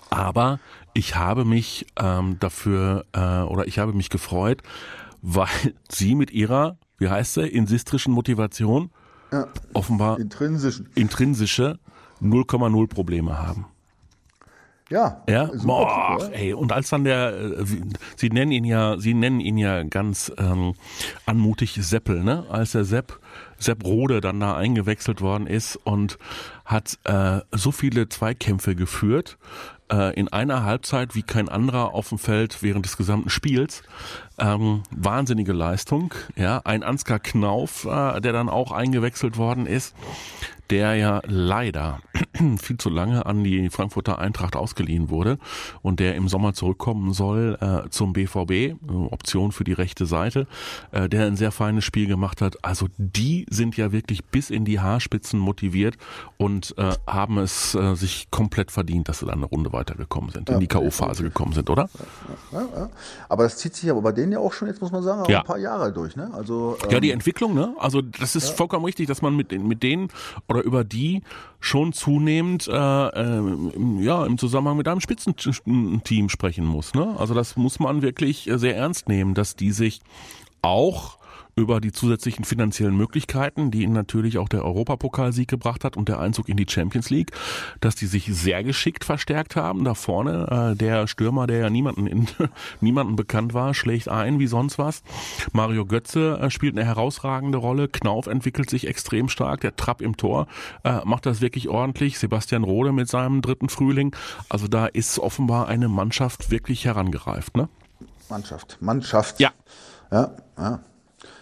aber ich habe mich ähm, dafür äh, oder ich habe mich gefreut, weil sie mit ihrer wie heißt sie, insistrischen Motivation, ja. offenbar intrinsischen. intrinsische 0,0 Probleme haben. Ja. Ja. Boah, ja. ey. Und als dann der, äh, sie nennen ihn ja, sie nennen ihn ja ganz ähm, anmutig Seppel, ne? Als der Sepp, Sepp Rode dann da eingewechselt worden ist und hat äh, so viele Zweikämpfe geführt äh, in einer Halbzeit wie kein anderer auf dem Feld während des gesamten Spiels. Ähm, wahnsinnige Leistung. Ja, ein Ansgar Knauf, äh, der dann auch eingewechselt worden ist, der ja leider [CLEARS THROAT] viel zu lange an die Frankfurter Eintracht ausgeliehen wurde und der im Sommer zurückkommen soll äh, zum BVB, äh, Option für die rechte Seite, äh, der ein sehr feines Spiel gemacht hat. Also die sind ja wirklich bis in die Haarspitzen motiviert und äh, haben es äh, sich komplett verdient, dass sie dann eine Runde weitergekommen sind, in die K.O.-Phase gekommen sind, oder? Ja, ja. Aber das zieht sich aber bei denen ja auch schon, jetzt muss man sagen, ja. ein paar Jahre durch. Ne? Also, ähm, ja, die Entwicklung, ne? Also das ist ja. vollkommen richtig, dass man mit, mit denen oder über die schon zunehmend äh, äh, ja, im Zusammenhang mit einem Spitzenteam sprechen muss. Ne? Also das muss man wirklich sehr ernst nehmen, dass die sich auch über die zusätzlichen finanziellen Möglichkeiten, die ihnen natürlich auch der Europapokalsieg gebracht hat und der Einzug in die Champions League, dass die sich sehr geschickt verstärkt haben. Da vorne äh, der Stürmer, der ja niemanden in, [LAUGHS] niemanden bekannt war, schlägt ein wie sonst was. Mario Götze äh, spielt eine herausragende Rolle. Knauf entwickelt sich extrem stark. Der Trapp im Tor äh, macht das wirklich ordentlich. Sebastian Rode mit seinem dritten Frühling. Also da ist offenbar eine Mannschaft wirklich herangereift, ne? Mannschaft, Mannschaft. Ja. Ja, ja.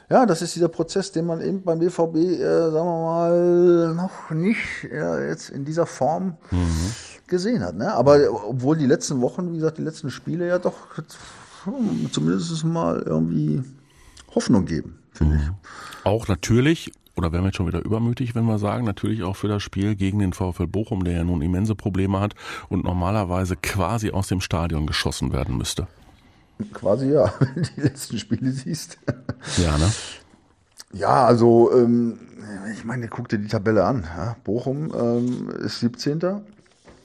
Ja, das ist dieser Prozess, den man eben beim BVB, äh, sagen wir mal, noch nicht äh, jetzt in dieser Form mhm. gesehen hat. Ne? Aber obwohl die letzten Wochen, wie gesagt, die letzten Spiele ja doch zumindest mal irgendwie Hoffnung geben, finde mhm. ich. Auch natürlich, oder wären wir jetzt schon wieder übermütig, wenn wir sagen, natürlich auch für das Spiel gegen den VfL Bochum, der ja nun immense Probleme hat und normalerweise quasi aus dem Stadion geschossen werden müsste. Quasi ja, [LAUGHS] wenn du die letzten Spiele siehst. Ja, ne? Ja, also ähm, ich meine, guck dir die Tabelle an. Ja? Bochum ähm, ist 17. Ja,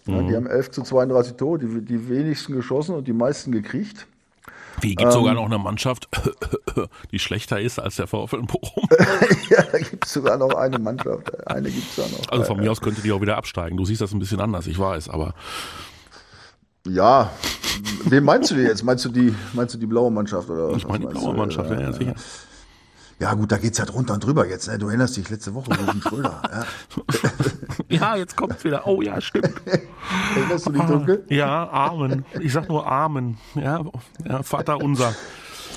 mhm. Die haben 11 zu 32 Tore, die, die wenigsten geschossen und die meisten gekriegt. Wie gibt ähm, sogar noch eine Mannschaft, [LAUGHS] die schlechter ist als der VfL in Bochum? [LAUGHS] ja, da gibt es sogar noch eine Mannschaft. Eine gibt es da noch. Also von mir aus könnte die auch wieder absteigen. Du siehst das ein bisschen anders, ich weiß, aber. Ja, wen meinst du denn jetzt? Meinst du die, meinst du die blaue Mannschaft oder? Ich meine die blaue Mannschaft, ja, ja, sicher. Ja, gut, da geht's ja drunter und drüber jetzt. Ne? Du erinnerst dich letzte Woche Ruben Schröder. Ja. [LAUGHS] ja, jetzt kommt's wieder. Oh ja, stimmt. Erinnerst du dich dunkel? Ja, Amen. Ich sag nur Amen. Ja, ja Vater unser.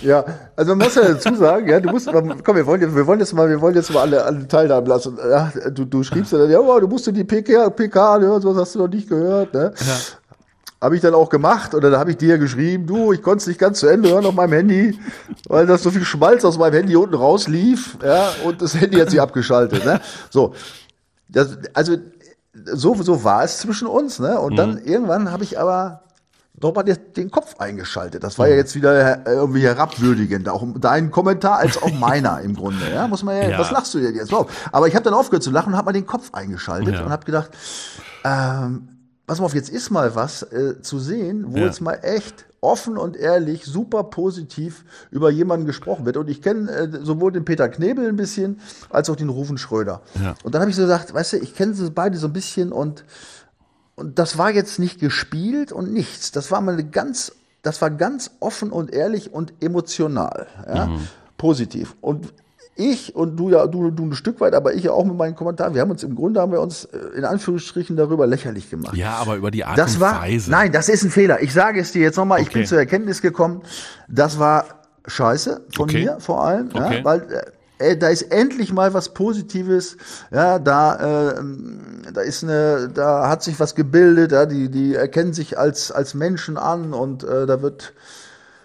Ja, also man muss ja dazu sagen, ja, du musst, komm, wir wollen, jetzt, wir wollen jetzt mal, wir wollen jetzt mal alle, alle teilhaben lassen. Ja, du, du schriebst ja dann, ja, oh, du musst dir die PK, PK hören, sowas hast du noch nicht gehört, ne? Ja. Habe ich dann auch gemacht und dann habe ich dir geschrieben, du, ich konnte es nicht ganz zu Ende hören auf meinem Handy, weil das so viel Schmalz aus meinem Handy unten rauslief, ja, und das Handy hat sich abgeschaltet, ne? So. Das, also, so, so war es zwischen uns, ne? Und dann mhm. irgendwann habe ich aber nochmal den Kopf eingeschaltet. Das war ja jetzt wieder irgendwie herabwürdigend, auch dein Kommentar als auch meiner im Grunde. Ja, muss man ja, ja. was lachst du denn jetzt? Aber ich habe dann aufgehört zu lachen und habe mal den Kopf eingeschaltet ja. und habe gedacht, ähm, pass mal auf, jetzt ist mal was äh, zu sehen, wo ja. jetzt mal echt offen und ehrlich, super positiv über jemanden gesprochen wird. Und ich kenne äh, sowohl den Peter Knebel ein bisschen, als auch den Rufen Schröder. Ja. Und dann habe ich so gesagt, weißt du, ich kenne sie beide so ein bisschen und, und das war jetzt nicht gespielt und nichts. Das war mal eine ganz, das war ganz offen und ehrlich und emotional. Ja? Mhm. Positiv. Und ich und du ja, du, du ein Stück weit, aber ich ja auch mit meinen Kommentaren. Wir haben uns im Grunde haben wir uns äh, in Anführungsstrichen darüber lächerlich gemacht. Ja, aber über die Art das und war, Weise. Nein, das ist ein Fehler. Ich sage es dir jetzt nochmal. Okay. Ich bin zur Erkenntnis gekommen. Das war Scheiße von okay. mir vor allem, okay. ja, weil äh, da ist endlich mal was Positives. Ja, da, äh, da ist eine, da hat sich was gebildet. Ja, die, die erkennen sich als als Menschen an und äh, da wird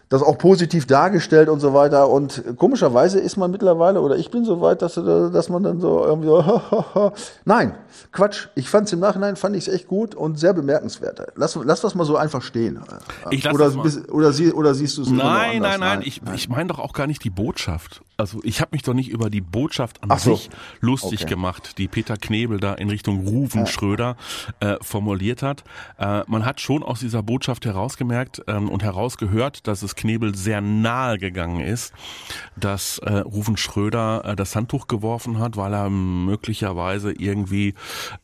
das auch positiv dargestellt und so weiter. Und komischerweise ist man mittlerweile, oder ich bin so weit, dass, dass man dann so irgendwie so, [LAUGHS] nein, Quatsch. Ich fand es im Nachhinein, fand ich es echt gut und sehr bemerkenswert. Lass, lass das mal so einfach stehen. Ich lass oder, mal. Bis, oder, sie, oder siehst du es Nein, nein, nein, ich, ich meine doch auch gar nicht die Botschaft. Also ich habe mich doch nicht über die Botschaft an so. sich lustig okay. gemacht, die Peter Knebel da in Richtung Ruven ja. Schröder äh, formuliert hat. Äh, man hat schon aus dieser Botschaft herausgemerkt ähm, und herausgehört, dass es Knebel sehr nahe gegangen ist, dass äh, Rufen Schröder äh, das Handtuch geworfen hat, weil er möglicherweise irgendwie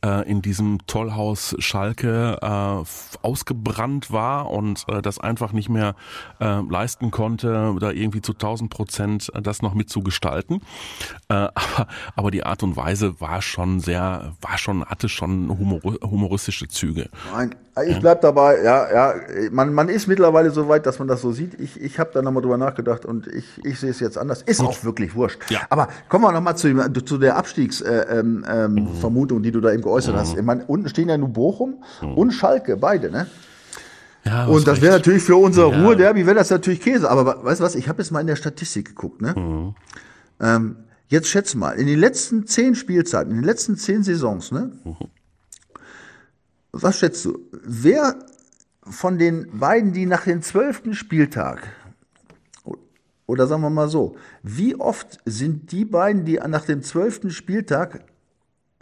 äh, in diesem Tollhaus Schalke äh, ausgebrannt war und äh, das einfach nicht mehr äh, leisten konnte, da irgendwie zu 1000 Prozent das noch mitzugestalten. Äh, [LAUGHS] aber, aber die Art und Weise war schon sehr, war schon, hatte schon humor, humoristische Züge. Nein, ich bleib dabei, ja, ja, man, man ist mittlerweile so weit, dass man das so sieht. Ich, ich habe da nochmal drüber nachgedacht und ich, ich sehe es jetzt anders. Ist auch wirklich wurscht. Ja. Aber kommen wir nochmal zu, zu der Abstiegsvermutung, äh, ähm, mhm. die du da eben geäußert mhm. hast. Ich meine, unten stehen ja nur Bochum mhm. und Schalke, beide, ne? Ja, und das wäre natürlich für unser ja. Ruhr-Derby, wäre das natürlich Käse. Aber weißt du was, ich habe jetzt mal in der Statistik geguckt, ne? Mhm. Ähm, jetzt schätze mal, in den letzten zehn Spielzeiten, in den letzten zehn Saisons, ne? Mhm was schätzt du? Wer von den beiden, die nach dem zwölften Spieltag, oder sagen wir mal so, wie oft sind die beiden, die nach dem zwölften Spieltag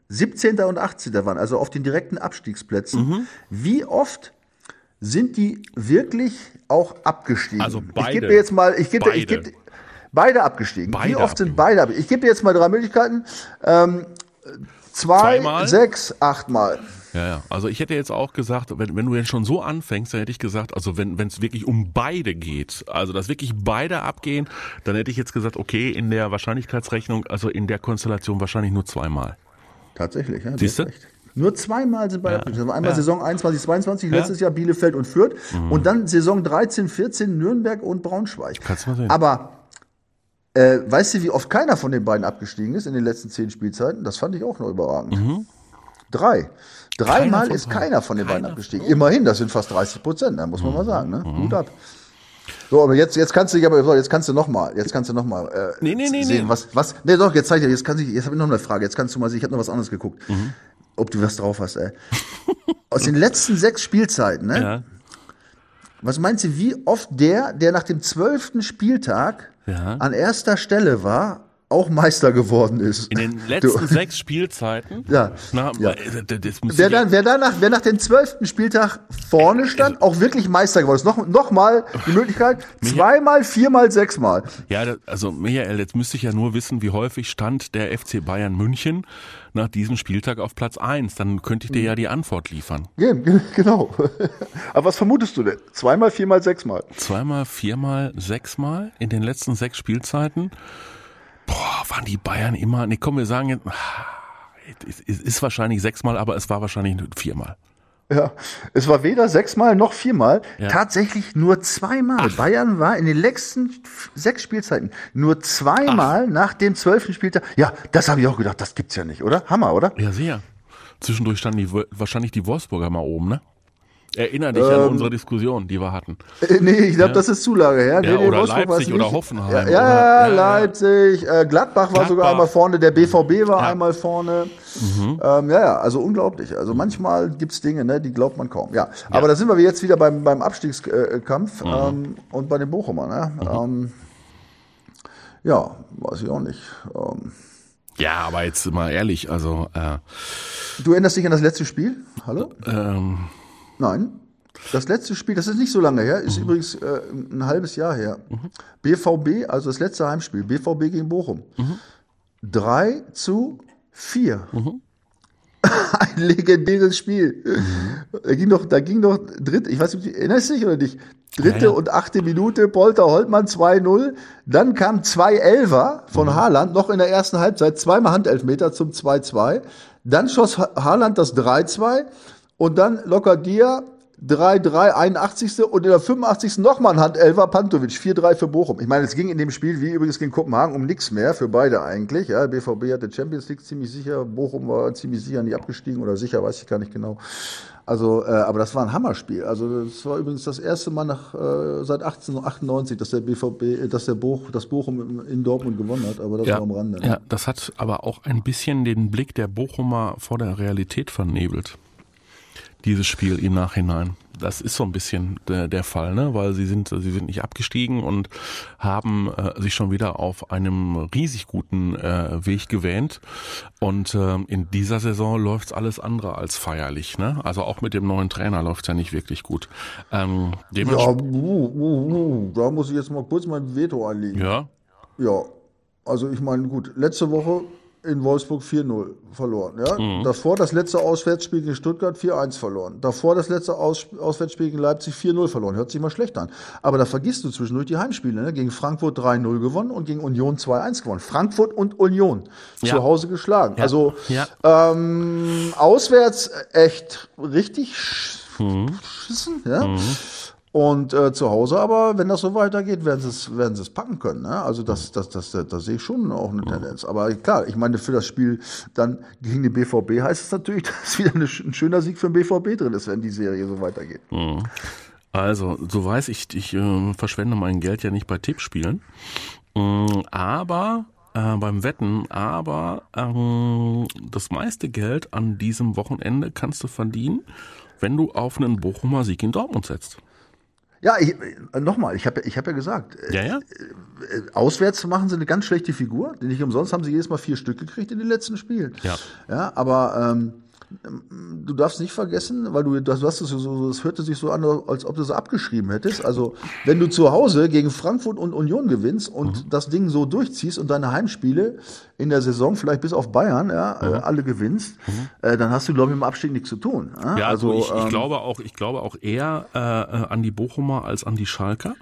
17. und 18. waren, also auf den direkten Abstiegsplätzen, mhm. wie oft sind die wirklich auch abgestiegen? Also beide. Ich gebe dir jetzt mal, ich gebe, beide. ich gebe, beide abgestiegen. Beide wie oft sind beide abgestiegen? Ich gebe dir jetzt mal drei Möglichkeiten. Ähm, zwei, Zweimal? sechs, achtmal. Ja, ja. Also ich hätte jetzt auch gesagt, wenn, wenn du jetzt schon so anfängst, dann hätte ich gesagt, also wenn es wirklich um beide geht, also dass wirklich beide abgehen, dann hätte ich jetzt gesagt, okay, in der Wahrscheinlichkeitsrechnung, also in der Konstellation wahrscheinlich nur zweimal. Tatsächlich, ja. Siehst du? Nur zweimal sind beide ja. abgestiegen. Einmal ja. Saison 21, 22, ja. letztes Jahr Bielefeld und Fürth mhm. und dann Saison 13, 14 Nürnberg und Braunschweig. Kannst du mal sehen. Aber äh, weißt du, wie oft keiner von den beiden abgestiegen ist in den letzten zehn Spielzeiten? Das fand ich auch noch überragend. Mhm. Drei. Dreimal ist keiner von den beiden abgestiegen. Immerhin, das sind fast 30 Prozent, da muss man mhm. mal sagen. Ne? Mhm. Gut ab. So, aber jetzt, jetzt kannst du dich aber, jetzt kannst du noch mal, jetzt kannst du noch mal äh, nee, nee, nee, sehen, nee. was, was, nee, doch, jetzt zeig dir, jetzt kann ich, jetzt habe ich noch eine Frage, jetzt kannst du mal sehen, ich habe noch was anderes geguckt, mhm. ob du was drauf hast, ey. Aus den letzten sechs Spielzeiten, ne? Ja. Was meinst du, wie oft der, der nach dem zwölften Spieltag ja. an erster Stelle war, auch Meister geworden ist. In den letzten du. sechs Spielzeiten? Ja. Na, ja. Äh, wer, dann, wer, danach, wer nach dem zwölften Spieltag vorne stand, also, auch wirklich Meister geworden ist. Noch, noch mal die Möglichkeit, zweimal, viermal, sechsmal. Ja, also Michael, jetzt müsste ich ja nur wissen, wie häufig stand der FC Bayern München nach diesem Spieltag auf Platz eins. Dann könnte ich dir ja die Antwort liefern. Ja, genau. [LAUGHS] Aber was vermutest du denn? Zweimal, viermal, sechsmal? Zweimal, viermal, sechsmal in den letzten sechs Spielzeiten? Boah, waren die Bayern immer, nee, komm, wir sagen jetzt, es ist wahrscheinlich sechsmal, aber es war wahrscheinlich viermal. Ja, es war weder sechsmal noch viermal, ja. tatsächlich nur zweimal. Ach. Bayern war in den letzten sechs Spielzeiten nur zweimal Ach. nach dem zwölften Spieltag. Ja, das habe ich auch gedacht, das gibt's ja nicht, oder? Hammer, oder? Ja, sehr. Zwischendurch standen die, wahrscheinlich die Wolfsburger mal oben, ne? Erinner dich ähm, an unsere Diskussion, die wir hatten. Äh, nee, ich glaube, ja. das ist zu lange her. Ja, nee, oder Wolfsburg Leipzig oder Hoffenheim. Ja, ja, oder, Leipzig. Äh, Gladbach, Gladbach, war sogar einmal vorne, der BVB war einmal vorne. Mhm. Ähm, ja, ja, also unglaublich. Also manchmal gibt's Dinge, ne, die glaubt man kaum. Ja, aber da sind wir jetzt wieder beim, beim Abstiegskampf mhm. ähm, und bei den Bochumer. Ne? Mhm. Ähm, ja, weiß ich auch nicht. Ähm, ja, aber jetzt mal ehrlich, also. Äh, du erinnerst dich an das letzte Spiel? Hallo? Ähm, Nein. Das letzte Spiel, das ist nicht so lange her, ist mhm. übrigens äh, ein halbes Jahr her. Mhm. BVB, also das letzte Heimspiel, BVB gegen Bochum. Mhm. 3 zu 4. Mhm. [LAUGHS] ein legendäres Spiel. Mhm. Da ging doch, da ging doch dritt, ich weiß nicht, erinnerst du dich oder nicht? Dritte ja, ja. und achte Minute, Polter Holtmann 2-0. Dann kam zwei Elfer von mhm. Haaland, noch in der ersten Halbzeit, zweimal Handelfmeter zum 2-2. Dann schoss Haaland das 3-2 und dann locker Dia 3-3, 81. und in der 85. nochmal ein Handelfer Pantovic, 4-3 für Bochum. Ich meine, es ging in dem Spiel, wie übrigens gegen Kopenhagen, um nichts mehr, für beide eigentlich. Ja, BVB hatte Champions League ziemlich sicher, Bochum war ziemlich sicher nicht abgestiegen oder sicher, weiß ich gar nicht genau. Also, äh, aber das war ein Hammerspiel. Also, das war übrigens das erste Mal nach äh, seit 1898, dass der BVB, dass der Boch, das Bochum in Dortmund gewonnen hat. Aber das ja, war am Rande. Ja, das hat aber auch ein bisschen den Blick der Bochumer vor der Realität vernebelt dieses Spiel im Nachhinein. Das ist so ein bisschen der, der Fall, ne? weil sie sind, sie sind nicht abgestiegen und haben äh, sich schon wieder auf einem riesig guten äh, Weg gewähnt. Und äh, in dieser Saison läuft's alles andere als feierlich. Ne? Also auch mit dem neuen Trainer läuft's ja nicht wirklich gut. Ähm, ja, uh, uh, uh, da muss ich jetzt mal kurz mein Veto einlegen. Ja. Ja. Also ich meine, gut, letzte Woche in Wolfsburg 4-0 verloren. Ja? Mhm. Davor das letzte Auswärtsspiel gegen Stuttgart 4-1 verloren. Davor das letzte Aus Auswärtsspiel gegen Leipzig 4-0 verloren. Hört sich mal schlecht an. Aber da vergisst du zwischendurch die Heimspiele. Ne? Gegen Frankfurt 3-0 gewonnen und gegen Union 2-1 gewonnen. Frankfurt und Union ja. zu Hause geschlagen. Ja. Also ja. Ähm, auswärts echt richtig mhm. schissen. Ja? Mhm. Und äh, zu Hause aber, wenn das so weitergeht, werden sie es werden sie es packen können. Ne? Also das, das, das, das, das sehe ich schon auch eine Tendenz. Aber klar, ich meine, für das Spiel dann gegen den BVB heißt es natürlich, [LAUGHS] dass wieder eine, ein schöner Sieg für den BVB drin ist, wenn die Serie so weitergeht. Also, so weiß ich, ich äh, verschwende mein Geld ja nicht bei Tippspielen. Mhm, aber äh, beim Wetten, aber ähm, das meiste Geld an diesem Wochenende kannst du verdienen, wenn du auf einen Bochumer Sieg in Dortmund setzt. Ja, äh, nochmal, ich habe ich hab ja gesagt, ja, ja. Äh, äh, auswärts machen sie eine ganz schlechte Figur. Nicht umsonst haben sie jedes Mal vier Stück gekriegt in den letzten Spielen. Ja, ja aber ähm, du darfst nicht vergessen, weil du, das, hast so, so, das hörte sich so an, als ob du so abgeschrieben hättest. Also, wenn du zu Hause gegen Frankfurt und Union gewinnst und mhm. das Ding so durchziehst und deine Heimspiele in der Saison vielleicht bis auf Bayern, ja, mhm. alle gewinnst, mhm. äh, dann hast du, glaube ich, im Abstieg nichts zu tun. Ja, ja also, ich, ich ähm, glaube auch, ich glaube auch eher äh, an die Bochumer als an die Schalker.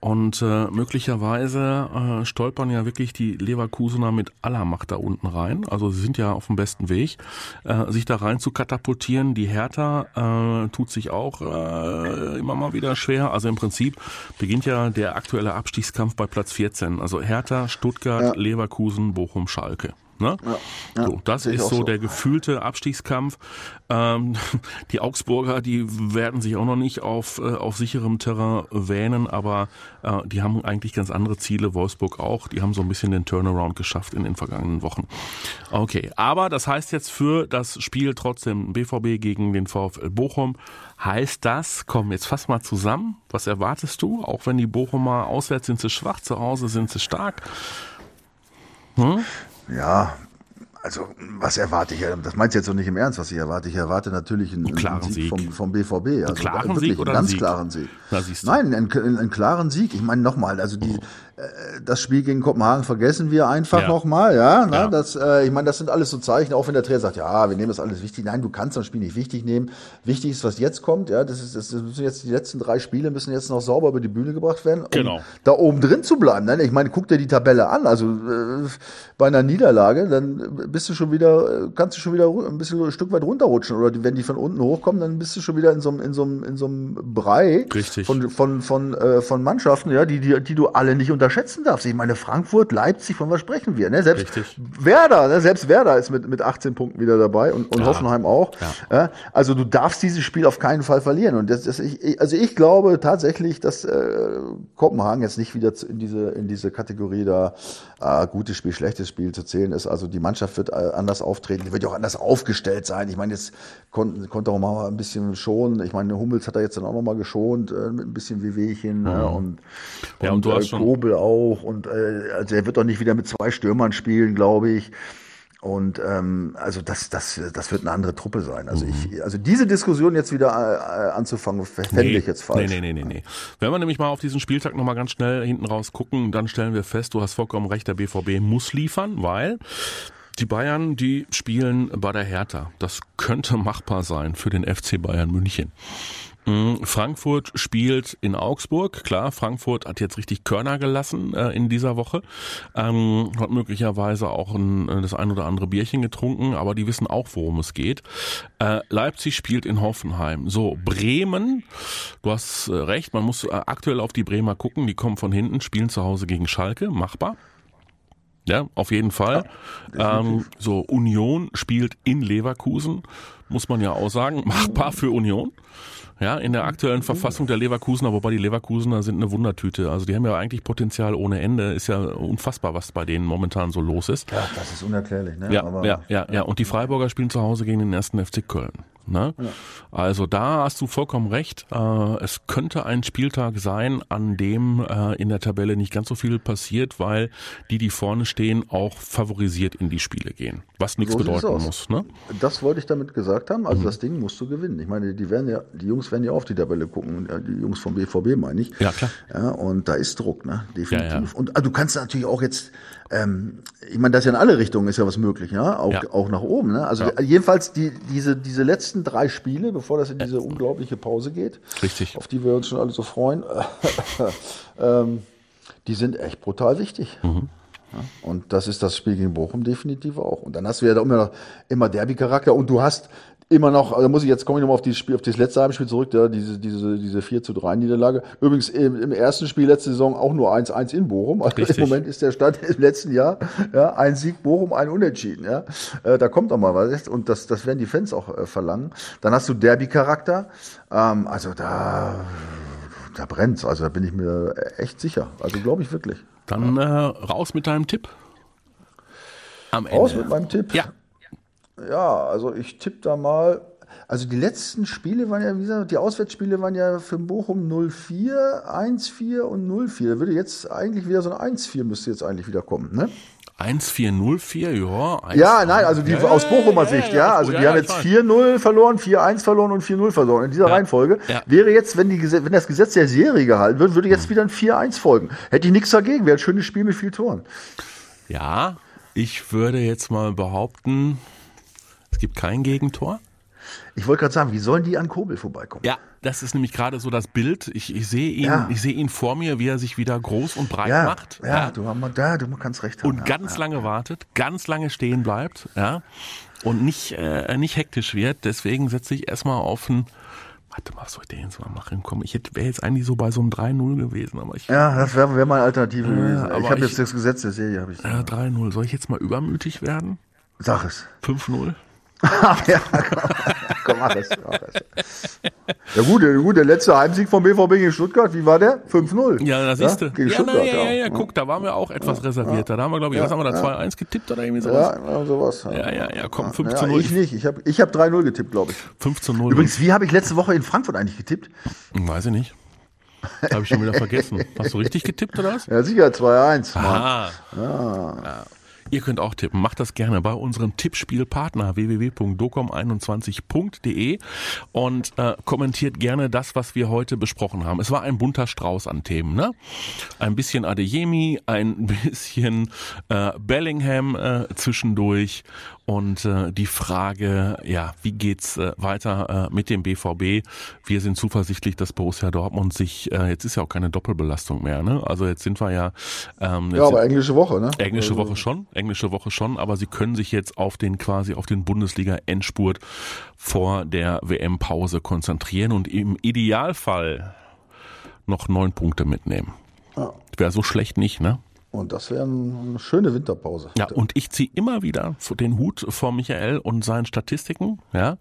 Und äh, möglicherweise äh, stolpern ja wirklich die Leverkusener mit aller Macht da unten rein. Also sie sind ja auf dem besten Weg, äh, sich da rein zu katapultieren. Die Hertha äh, tut sich auch äh, immer mal wieder schwer. Also im Prinzip beginnt ja der aktuelle Abstiegskampf bei Platz 14. Also Hertha, Stuttgart, ja. Leverkusen, Bochum, Schalke. Ne? Ja, ja, so, das ist so, so, der gefühlte Abstiegskampf. Ähm, [LAUGHS] die Augsburger, die werden sich auch noch nicht auf, äh, auf sicherem Terrain wähnen, aber äh, die haben eigentlich ganz andere Ziele. Wolfsburg auch. Die haben so ein bisschen den Turnaround geschafft in den vergangenen Wochen. Okay, aber das heißt jetzt für das Spiel trotzdem BVB gegen den VfL Bochum. Heißt das, komm, jetzt fass mal zusammen. Was erwartest du? Auch wenn die Bochumer auswärts sind sie schwach, zu Hause sind sie stark. Hm? Ja, also was erwarte ich? Das meinst du jetzt doch nicht im Ernst, was ich erwarte? Ich erwarte natürlich einen, einen klaren Sieg, Sieg. Vom, vom BVB. Also einen klaren Sieg oder einen ganz Sieg? klaren Sieg. Nein, einen, einen, klaren Sieg. Ich meine nochmal, also die, äh, das Spiel gegen Kopenhagen vergessen wir einfach ja. nochmal, ja. Ne? ja. Das, äh, ich meine, das sind alles so Zeichen, auch wenn der Trainer sagt, ja, wir nehmen das alles wichtig. Nein, du kannst das Spiel nicht wichtig nehmen. Wichtig ist, was jetzt kommt, ja. Das ist, das müssen jetzt die letzten drei Spiele müssen jetzt noch sauber über die Bühne gebracht werden, um genau. da oben drin zu bleiben. Ne? Ich meine, guck dir die Tabelle an. Also äh, bei einer Niederlage, dann bist du schon wieder, äh, kannst du schon wieder ein bisschen ein Stück weit runterrutschen. Oder wenn die von unten hochkommen, dann bist du schon wieder in so einem, in so einem, in so einem Brei Richtig. von, von, von, äh, von Mannschaften, ja, die, die, die du alle nicht unterschätzen darfst. Ich meine, Frankfurt, Leipzig, von was sprechen wir? Ne? Selbst Richtig. Werder, ne? selbst Werder ist mit, mit 18 Punkten wieder dabei und, und Ja. Hoffenheim auch. Ja. also du darfst dieses Spiel auf keinen Fall verlieren. Und das, das, ich, also ich glaube tatsächlich, dass äh, Kopenhagen jetzt nicht wieder in diese, in diese Kategorie da äh, gutes Spiel, schlechtes Spiel zu zählen ist. Also die Mannschaft wird äh, anders auftreten, die wird ja auch anders aufgestellt sein. Ich meine, jetzt konnten, konnte auch mal ein bisschen schonen. Ich meine, Hummels hat er jetzt dann auch noch mal geschont äh, mit ein bisschen Wehwehchen ne? und, Mhm. Ja, und du hast äh, schon- Kobel auch. Und äh, also er wird doch nicht wieder mit zwei Stürmern spielen, glaube ich. Und ähm, also das, das, das wird eine andere Truppe sein. Also Mhm. ich, also diese Diskussion jetzt wieder äh, anzufangen, fände ich jetzt falsch. Nee, nee, nee, nee, nee. Wenn wir nämlich mal auf diesen Spieltag nochmal ganz schnell hinten raus gucken, dann stellen wir fest, du hast vollkommen recht, der BVB muss liefern, weil die Bayern, die spielen bei der Hertha. Das könnte machbar sein für den FC Bayern München. Mm, Frankfurt spielt in Augsburg. Klar, Frankfurt hat jetzt richtig Körner gelassen äh, in dieser Woche. Ähm, hat möglicherweise auch ein, äh, das ein oder andere Bierchen getrunken, aber die wissen auch, worum es geht. Äh, Leipzig spielt in Hoffenheim. So, Bremen, du hast äh, recht, man muss äh, aktuell auf die Bremer gucken. Die kommen von hinten, spielen zu Hause gegen Schalke. Machbar. Ja, auf jeden Fall. ähm, so, Union spielt in Leverkusen, muss man ja auch sagen. [LAUGHS] Machbar für Union. Ja, in der aktuellen Verfassung der Leverkusener, wobei die Leverkusener sind eine Wundertüte. Also die haben ja eigentlich Potenzial ohne Ende. Ist ja unfassbar, was bei denen momentan so los ist. Ja, das ist unerklärlich. Ne? Ja, Aber- ja, ja, ja. Und die Freiburger spielen zu Hause gegen den ersten FC Köln. Ne? Also da hast du vollkommen recht. Äh, es könnte ein Spieltag sein, an dem äh, in der Tabelle nicht ganz so viel passiert, weil die, die vorne stehen, auch favorisiert in die Spiele gehen. Was nichts So bedeuten muss. Ne? Das wollte ich damit gesagt haben. Mhm. Also das Ding musst du gewinnen. Ich meine, die werden ja, die Jungs werden ja auf die Tabelle gucken. Ja, Die Jungs vom BVB meine ich. Ja, klar. Ja, und da ist Druck, ne? Definitiv. Ja, ja. Und ah, du kannst natürlich auch jetzt, ähm, ich meine, das ist ja in alle Richtungen ist ja was möglich, ja, auch, Ja. auch nach oben. Ne? Also Ja. jedenfalls die, diese, diese letzten drei Spiele, bevor das in diese unglaubliche Pause geht, Richtig. auf die wir uns schon alle so freuen, [LAUGHS] ähm, die sind echt brutal wichtig. Mhm. Ja, und das ist das Spiel gegen Bochum definitiv auch. Und dann hast du ja da immer, immer Derby-Charakter und du hast immer noch, also muss ich jetzt komme ich nochmal auf Spiel, auf das letzte Heimspiel zurück, ja, diese, diese, diese 4 zu 3 Niederlage. Übrigens im, im ersten Spiel letzte Saison auch nur 1-1 in Bochum. Also Richtig. im Moment ist der Stand [LAUGHS] im letzten Jahr, ja, ein Sieg Bochum, ein Unentschieden, ja. Äh, da kommt doch mal was. Und das, das werden die Fans auch äh, verlangen. Dann hast du Derby-Charakter. Ähm, also da, da brennt's. Also da bin ich mir echt sicher. Also glaube ich wirklich. Dann äh, raus mit deinem Tipp. Am Ende. Raus mit meinem Tipp. Ja, Ja, also ich tippe da mal. Also die letzten Spiele waren ja, wie gesagt, die Auswärtsspiele waren ja für Bochum 0-4, 1-4 und 0-4. Da würde jetzt eigentlich wieder so ein 1-4 müsste jetzt eigentlich wieder kommen, ne? 1404, ja. eins- Ja, nein, also die Ja, aus Bochumer ja, Sicht, ja, ja. Also die haben jetzt weiß. 4-0 verloren, 4-1 verloren und 4-0 verloren. In dieser Reihenfolge wäre jetzt, wenn, die, wenn das Gesetz der Serie gehalten wird, würde jetzt wieder ein 4-1 folgen. Hätte ich nichts dagegen, wäre ein schönes Spiel mit viel Toren. Ja, ich würde jetzt mal behaupten, gibt kein Gegentor. Ich wollte gerade sagen, wie sollen die an Kobel vorbeikommen? Ja, das ist nämlich gerade so das Bild. Ich, ich sehe ihn, Ja. ich sehe ihn vor mir, wie er sich wieder groß und breit ja, macht. ja, Du, haben, da, du kannst recht haben. und ja, ganz ja. lange wartet, ganz lange stehen bleibt, ja, und nicht, äh, nicht hektisch wird. Deswegen setze ich erstmal auf ein, warte mal, was soll ich denn jetzt mal machen? Komm, ich wäre jetzt eigentlich so bei so einem 3-0 gewesen, aber ich, Ja, das wäre wär meine Alternative gewesen. aber Ich habe jetzt das Gesetz der Serie, habe ich. ja, 3-0. Soll ich jetzt mal übermütig werden? Sag es. 5-0? [LAUGHS] ja, komm, komm, mach es. Mach es. Ja gut, der, gut, der letzte Heimsieg vom BVB gegen Stuttgart, wie war der? 5-0. Ja, da siehst du. Gegen Ja, na, Stuttgart, ja, ja, ja, guck, da waren wir auch etwas reservierter. Da haben wir, glaube ich, was haben wir da, 2-1 getippt oder irgendwie sowas? Ja, ja, sowas. Ja, ja, ja, komm, 5 Ja, zu 0. ich nicht. Ich habe ich hab 3-0 getippt, glaube ich. 5 zu 0. Übrigens, wie habe ich letzte Woche in Frankfurt eigentlich getippt? Weiß ich nicht. Habe ich schon wieder vergessen. Hast du richtig getippt oder was? Ja, sicher, 2-1. Mann. Ah. Ja. Ihr könnt auch tippen. Macht das gerne bei unserem Tippspielpartner www.docom21.de und äh, kommentiert gerne das, was wir heute besprochen haben. Es war ein bunter Strauß an Themen. Ne? Ein bisschen Adeyemi, ein [LAUGHS] bisschen äh, Bellingham äh, zwischendurch und äh, die Frage, ja, wie geht's äh, weiter äh, mit dem BVB? Wir sind zuversichtlich, dass Borussia Dortmund sich, äh, jetzt ist ja auch keine Doppelbelastung mehr, ne? Also jetzt sind wir ja. Ähm, ja, aber englische Woche, ne? Englische also Woche schon, englische Woche schon, aber sie können sich jetzt auf den quasi auf den Bundesliga-Endspurt vor der WM-Pause konzentrieren und im Idealfall noch neun Punkte mitnehmen. Ja. Wäre so schlecht nicht, ne? Und das wäre eine schöne Winterpause. Ja, und ich ziehe immer wieder den Hut vor Michael und seinen Statistiken. Ja.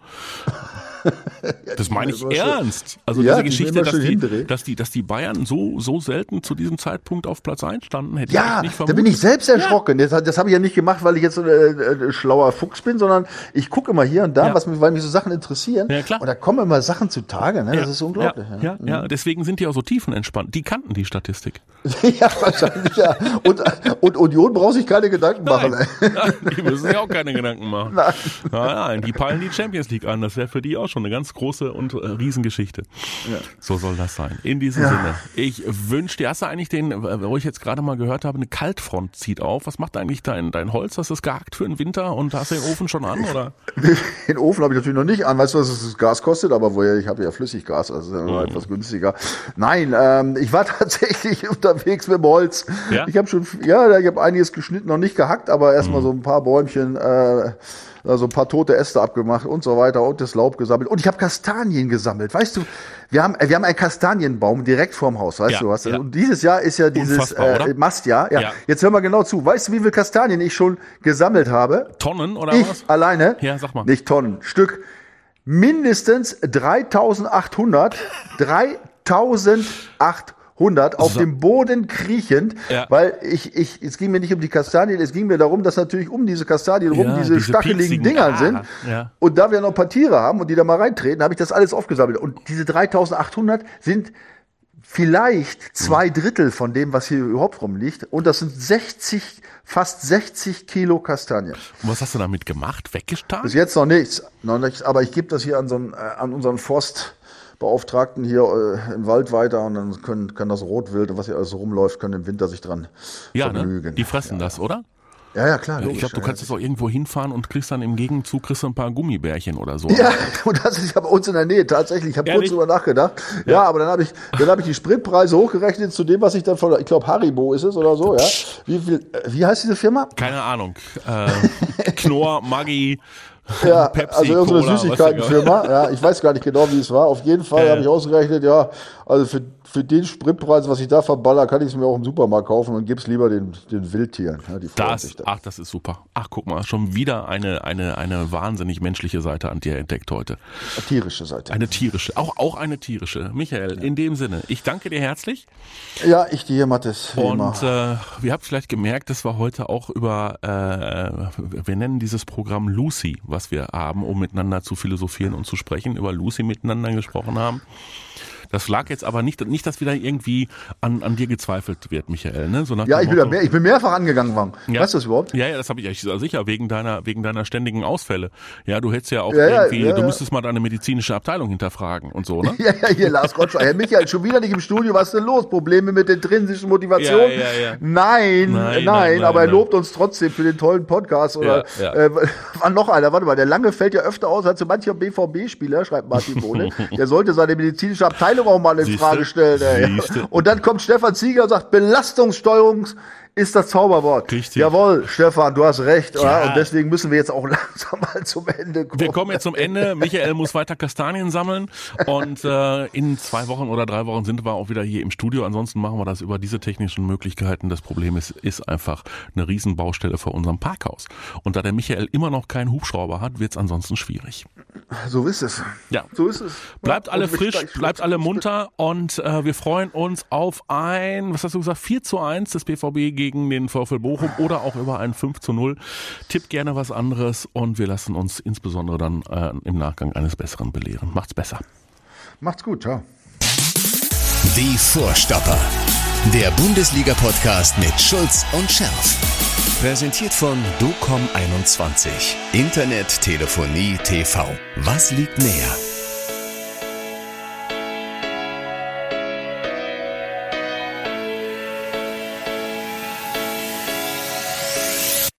[LAUGHS] Das meine ich ernst. Also ja, diese Geschichte, dass die, dass die, dass die Bayern so, so selten zu diesem Zeitpunkt auf Platz 1 standen, hätte ja, ich nicht vermutet. da bin ich selbst erschrocken. Ja. Das, das habe ich ja nicht gemacht, weil ich jetzt so ein äh, schlauer Fuchs bin, sondern ich gucke immer hier und da, ja. was mich, weil mich so Sachen interessieren. Ja, klar. Und da kommen immer Sachen zutage. Ne? Das ist unglaublich. Ja, ja, ja, deswegen sind die auch so tiefenentspannt. Die kannten die Statistik. [LAUGHS] ja, wahrscheinlich, ja. Und, und Union braucht sich keine Gedanken nein, machen. Nein, die müssen sich auch keine Gedanken machen. [LAUGHS] Nein. Nein, nein, die peilen die Champions League an. Das wäre für die auch schon eine ganz große und äh, Riesengeschichte. Ja. So soll das sein. In diesem ja. Sinne. Ich wünsche dir, hast du eigentlich den, wo ich jetzt gerade mal gehört habe, eine Kaltfront zieht auf. Was macht eigentlich dein, dein Holz? Hast du es gehackt für den Winter und hast du den Ofen schon an, oder? [LAUGHS] Den Ofen habe ich natürlich noch nicht an. Weißt du, was das Gas kostet? Aber woher, ich habe ja Flüssiggas, also mhm. etwas günstiger. Nein, ähm, ich war [LAUGHS] tatsächlich unterwegs mit dem Holz. Ja? Ich habe schon, ja, ich habe einiges geschnitten, noch nicht gehackt, aber erstmal mhm. so ein paar Bäumchen, äh, also ein paar tote Äste abgemacht und so weiter und das Laub gesammelt. Und ich habe Kastanien gesammelt. Weißt du, wir haben, wir haben einen Kastanienbaum direkt vorm Haus, weißt ja, du was? Ja. Und dieses Jahr ist ja dieses äh, Mastjahr. Ja. ja. Jetzt hör mal genau zu. Weißt du, wie viele Kastanien ich schon gesammelt habe? Tonnen oder ich was? alleine? Ja, sag mal. Nicht Tonnen, Stück. Mindestens 3800. 3800 [LAUGHS] 100 auf so. dem Boden kriechend, ja. weil ich, ich, es ging mir nicht um die Kastanien, es ging mir darum, dass natürlich um diese Kastanien rum ja, diese, diese stacheligen Dinger ah, sind. Ja. Und da wir noch ein paar Tiere haben und die da mal reintreten, habe ich das alles aufgesammelt. Und diese 3800 sind vielleicht zwei Drittel von dem, was hier überhaupt rumliegt. Und das sind 60, fast 60 Kilo Kastanien. Und was hast du damit gemacht? Weggestarrt? Bis jetzt noch nichts, noch nichts. Aber ich gebe das hier an so einen, äh, an unseren Forst, Beauftragten hier äh, im Wald weiter und dann können, kann das Rotwild, was hier alles rumläuft, können im Winter sich dran ja, ne? vergnügen. Ne? Die fressen ja. das, oder? Ja, ja, klar. Logisch, ich glaube, du kannst jetzt auch irgendwo hinfahren und kriegst dann im Gegenzug kriegst du ein paar Gummibärchen oder so. Ja, [LAUGHS] und das ist ja bei uns in der Nähe tatsächlich. Ich habe kurz drüber nachgedacht. Ja, ja aber dann habe ich, dann habe ich die Spritpreise hochgerechnet zu dem, was ich dann von, ich glaube Haribo ist es oder so, ja. Wie viel, äh, wie heißt diese Firma? Keine Ahnung. Äh, [LAUGHS] Knorr, Maggi. [LAUGHS] Ja, [LAUGHS] Pepsi, also irgendeine Süßigkeitenfirma. Ja, ich weiß gar nicht genau, wie es war. Auf jeden Fall äh. habe ich ausgerechnet, ja, also für für den Spritpreis, was ich da verballer, kann ich es mir auch im Supermarkt kaufen und gib's lieber den, den Wildtieren. Ja, das, ach, das ist super. Ach, guck mal, schon wieder eine, eine, eine wahnsinnig menschliche Seite an dir entdeckt heute. Eine tierische Seite. Eine tierische, auch, auch eine tierische. Michael, ja. in dem Sinne, ich danke dir herzlich. Ja, ich dir, Mathis. Und äh, ihr habt vielleicht gemerkt, dass wir heute auch über, äh, wir nennen dieses Programm Lucy, was wir haben, um miteinander zu philosophieren und zu sprechen, über Lucy miteinander gesprochen haben. Das lag jetzt aber nicht, nicht, dass wieder irgendwie an, an dir gezweifelt wird, Michael. Ne? So ja, ich bin, mehr, ich bin mehrfach angegangen worden. Ja. Weißt du das überhaupt? Ja, ja, das habe ich ja sicher, wegen deiner, wegen deiner ständigen Ausfälle. Ja, du hättest ja auch ja, irgendwie, ja, du müsstest mal deine medizinische Abteilung hinterfragen und so, ne? [LAUGHS] ja, ja, hier, Lars Gottschalk. Herr Michael, schon wieder nicht im Studio, was ist denn los? Probleme mit intrinsischen Motivation? Ja, ja, ja. Nein, nein, nein, nein aber er lobt uns trotzdem für den tollen Podcast. Oder ja, ja. Äh, [LAUGHS] war noch einer, warte mal, der Lange fällt ja öfter aus als so mancher BVB-Spieler, schreibt Martin Bohne. [LAUGHS] der sollte seine medizinische Abteilung auch mal in? Frage stellen. Ey. Und dann kommt Stefan Zieger und sagt, Belastungssteuerung ist das Zauberwort. Richtig. Jawohl, Stefan, du hast recht. Ja. Und deswegen müssen wir jetzt auch [LAUGHS] langsam mal zum Ende kommen. Wir kommen jetzt zum Ende. Michael muss weiter Kastanien sammeln. Und äh, in zwei Wochen oder drei Wochen sind wir auch wieder hier im Studio. Ansonsten machen wir das über diese technischen Möglichkeiten. Das Problem ist, ist einfach eine Riesenbaustelle vor unserem Parkhaus. Und da der Michael immer noch keinen Hubschrauber hat, wird es ansonsten schwierig. So ist es. Ja. So ist es. Bleibt alle frisch, bleibt alle munter und äh, wir freuen uns auf ein, was hast du gesagt, 4 zu 1 des BVB gegen den VfL Bochum oder auch über ein 5 zu 0. Tippt gerne was anderes und wir lassen uns insbesondere dann äh, im Nachgang eines Besseren belehren. Macht's besser. Macht's gut, ciao. Die Vorstopper. Der Bundesliga-Podcast mit Schulz und Scherf. Präsentiert von DOCOM21. Internet, Telefonie, TV. Was liegt näher?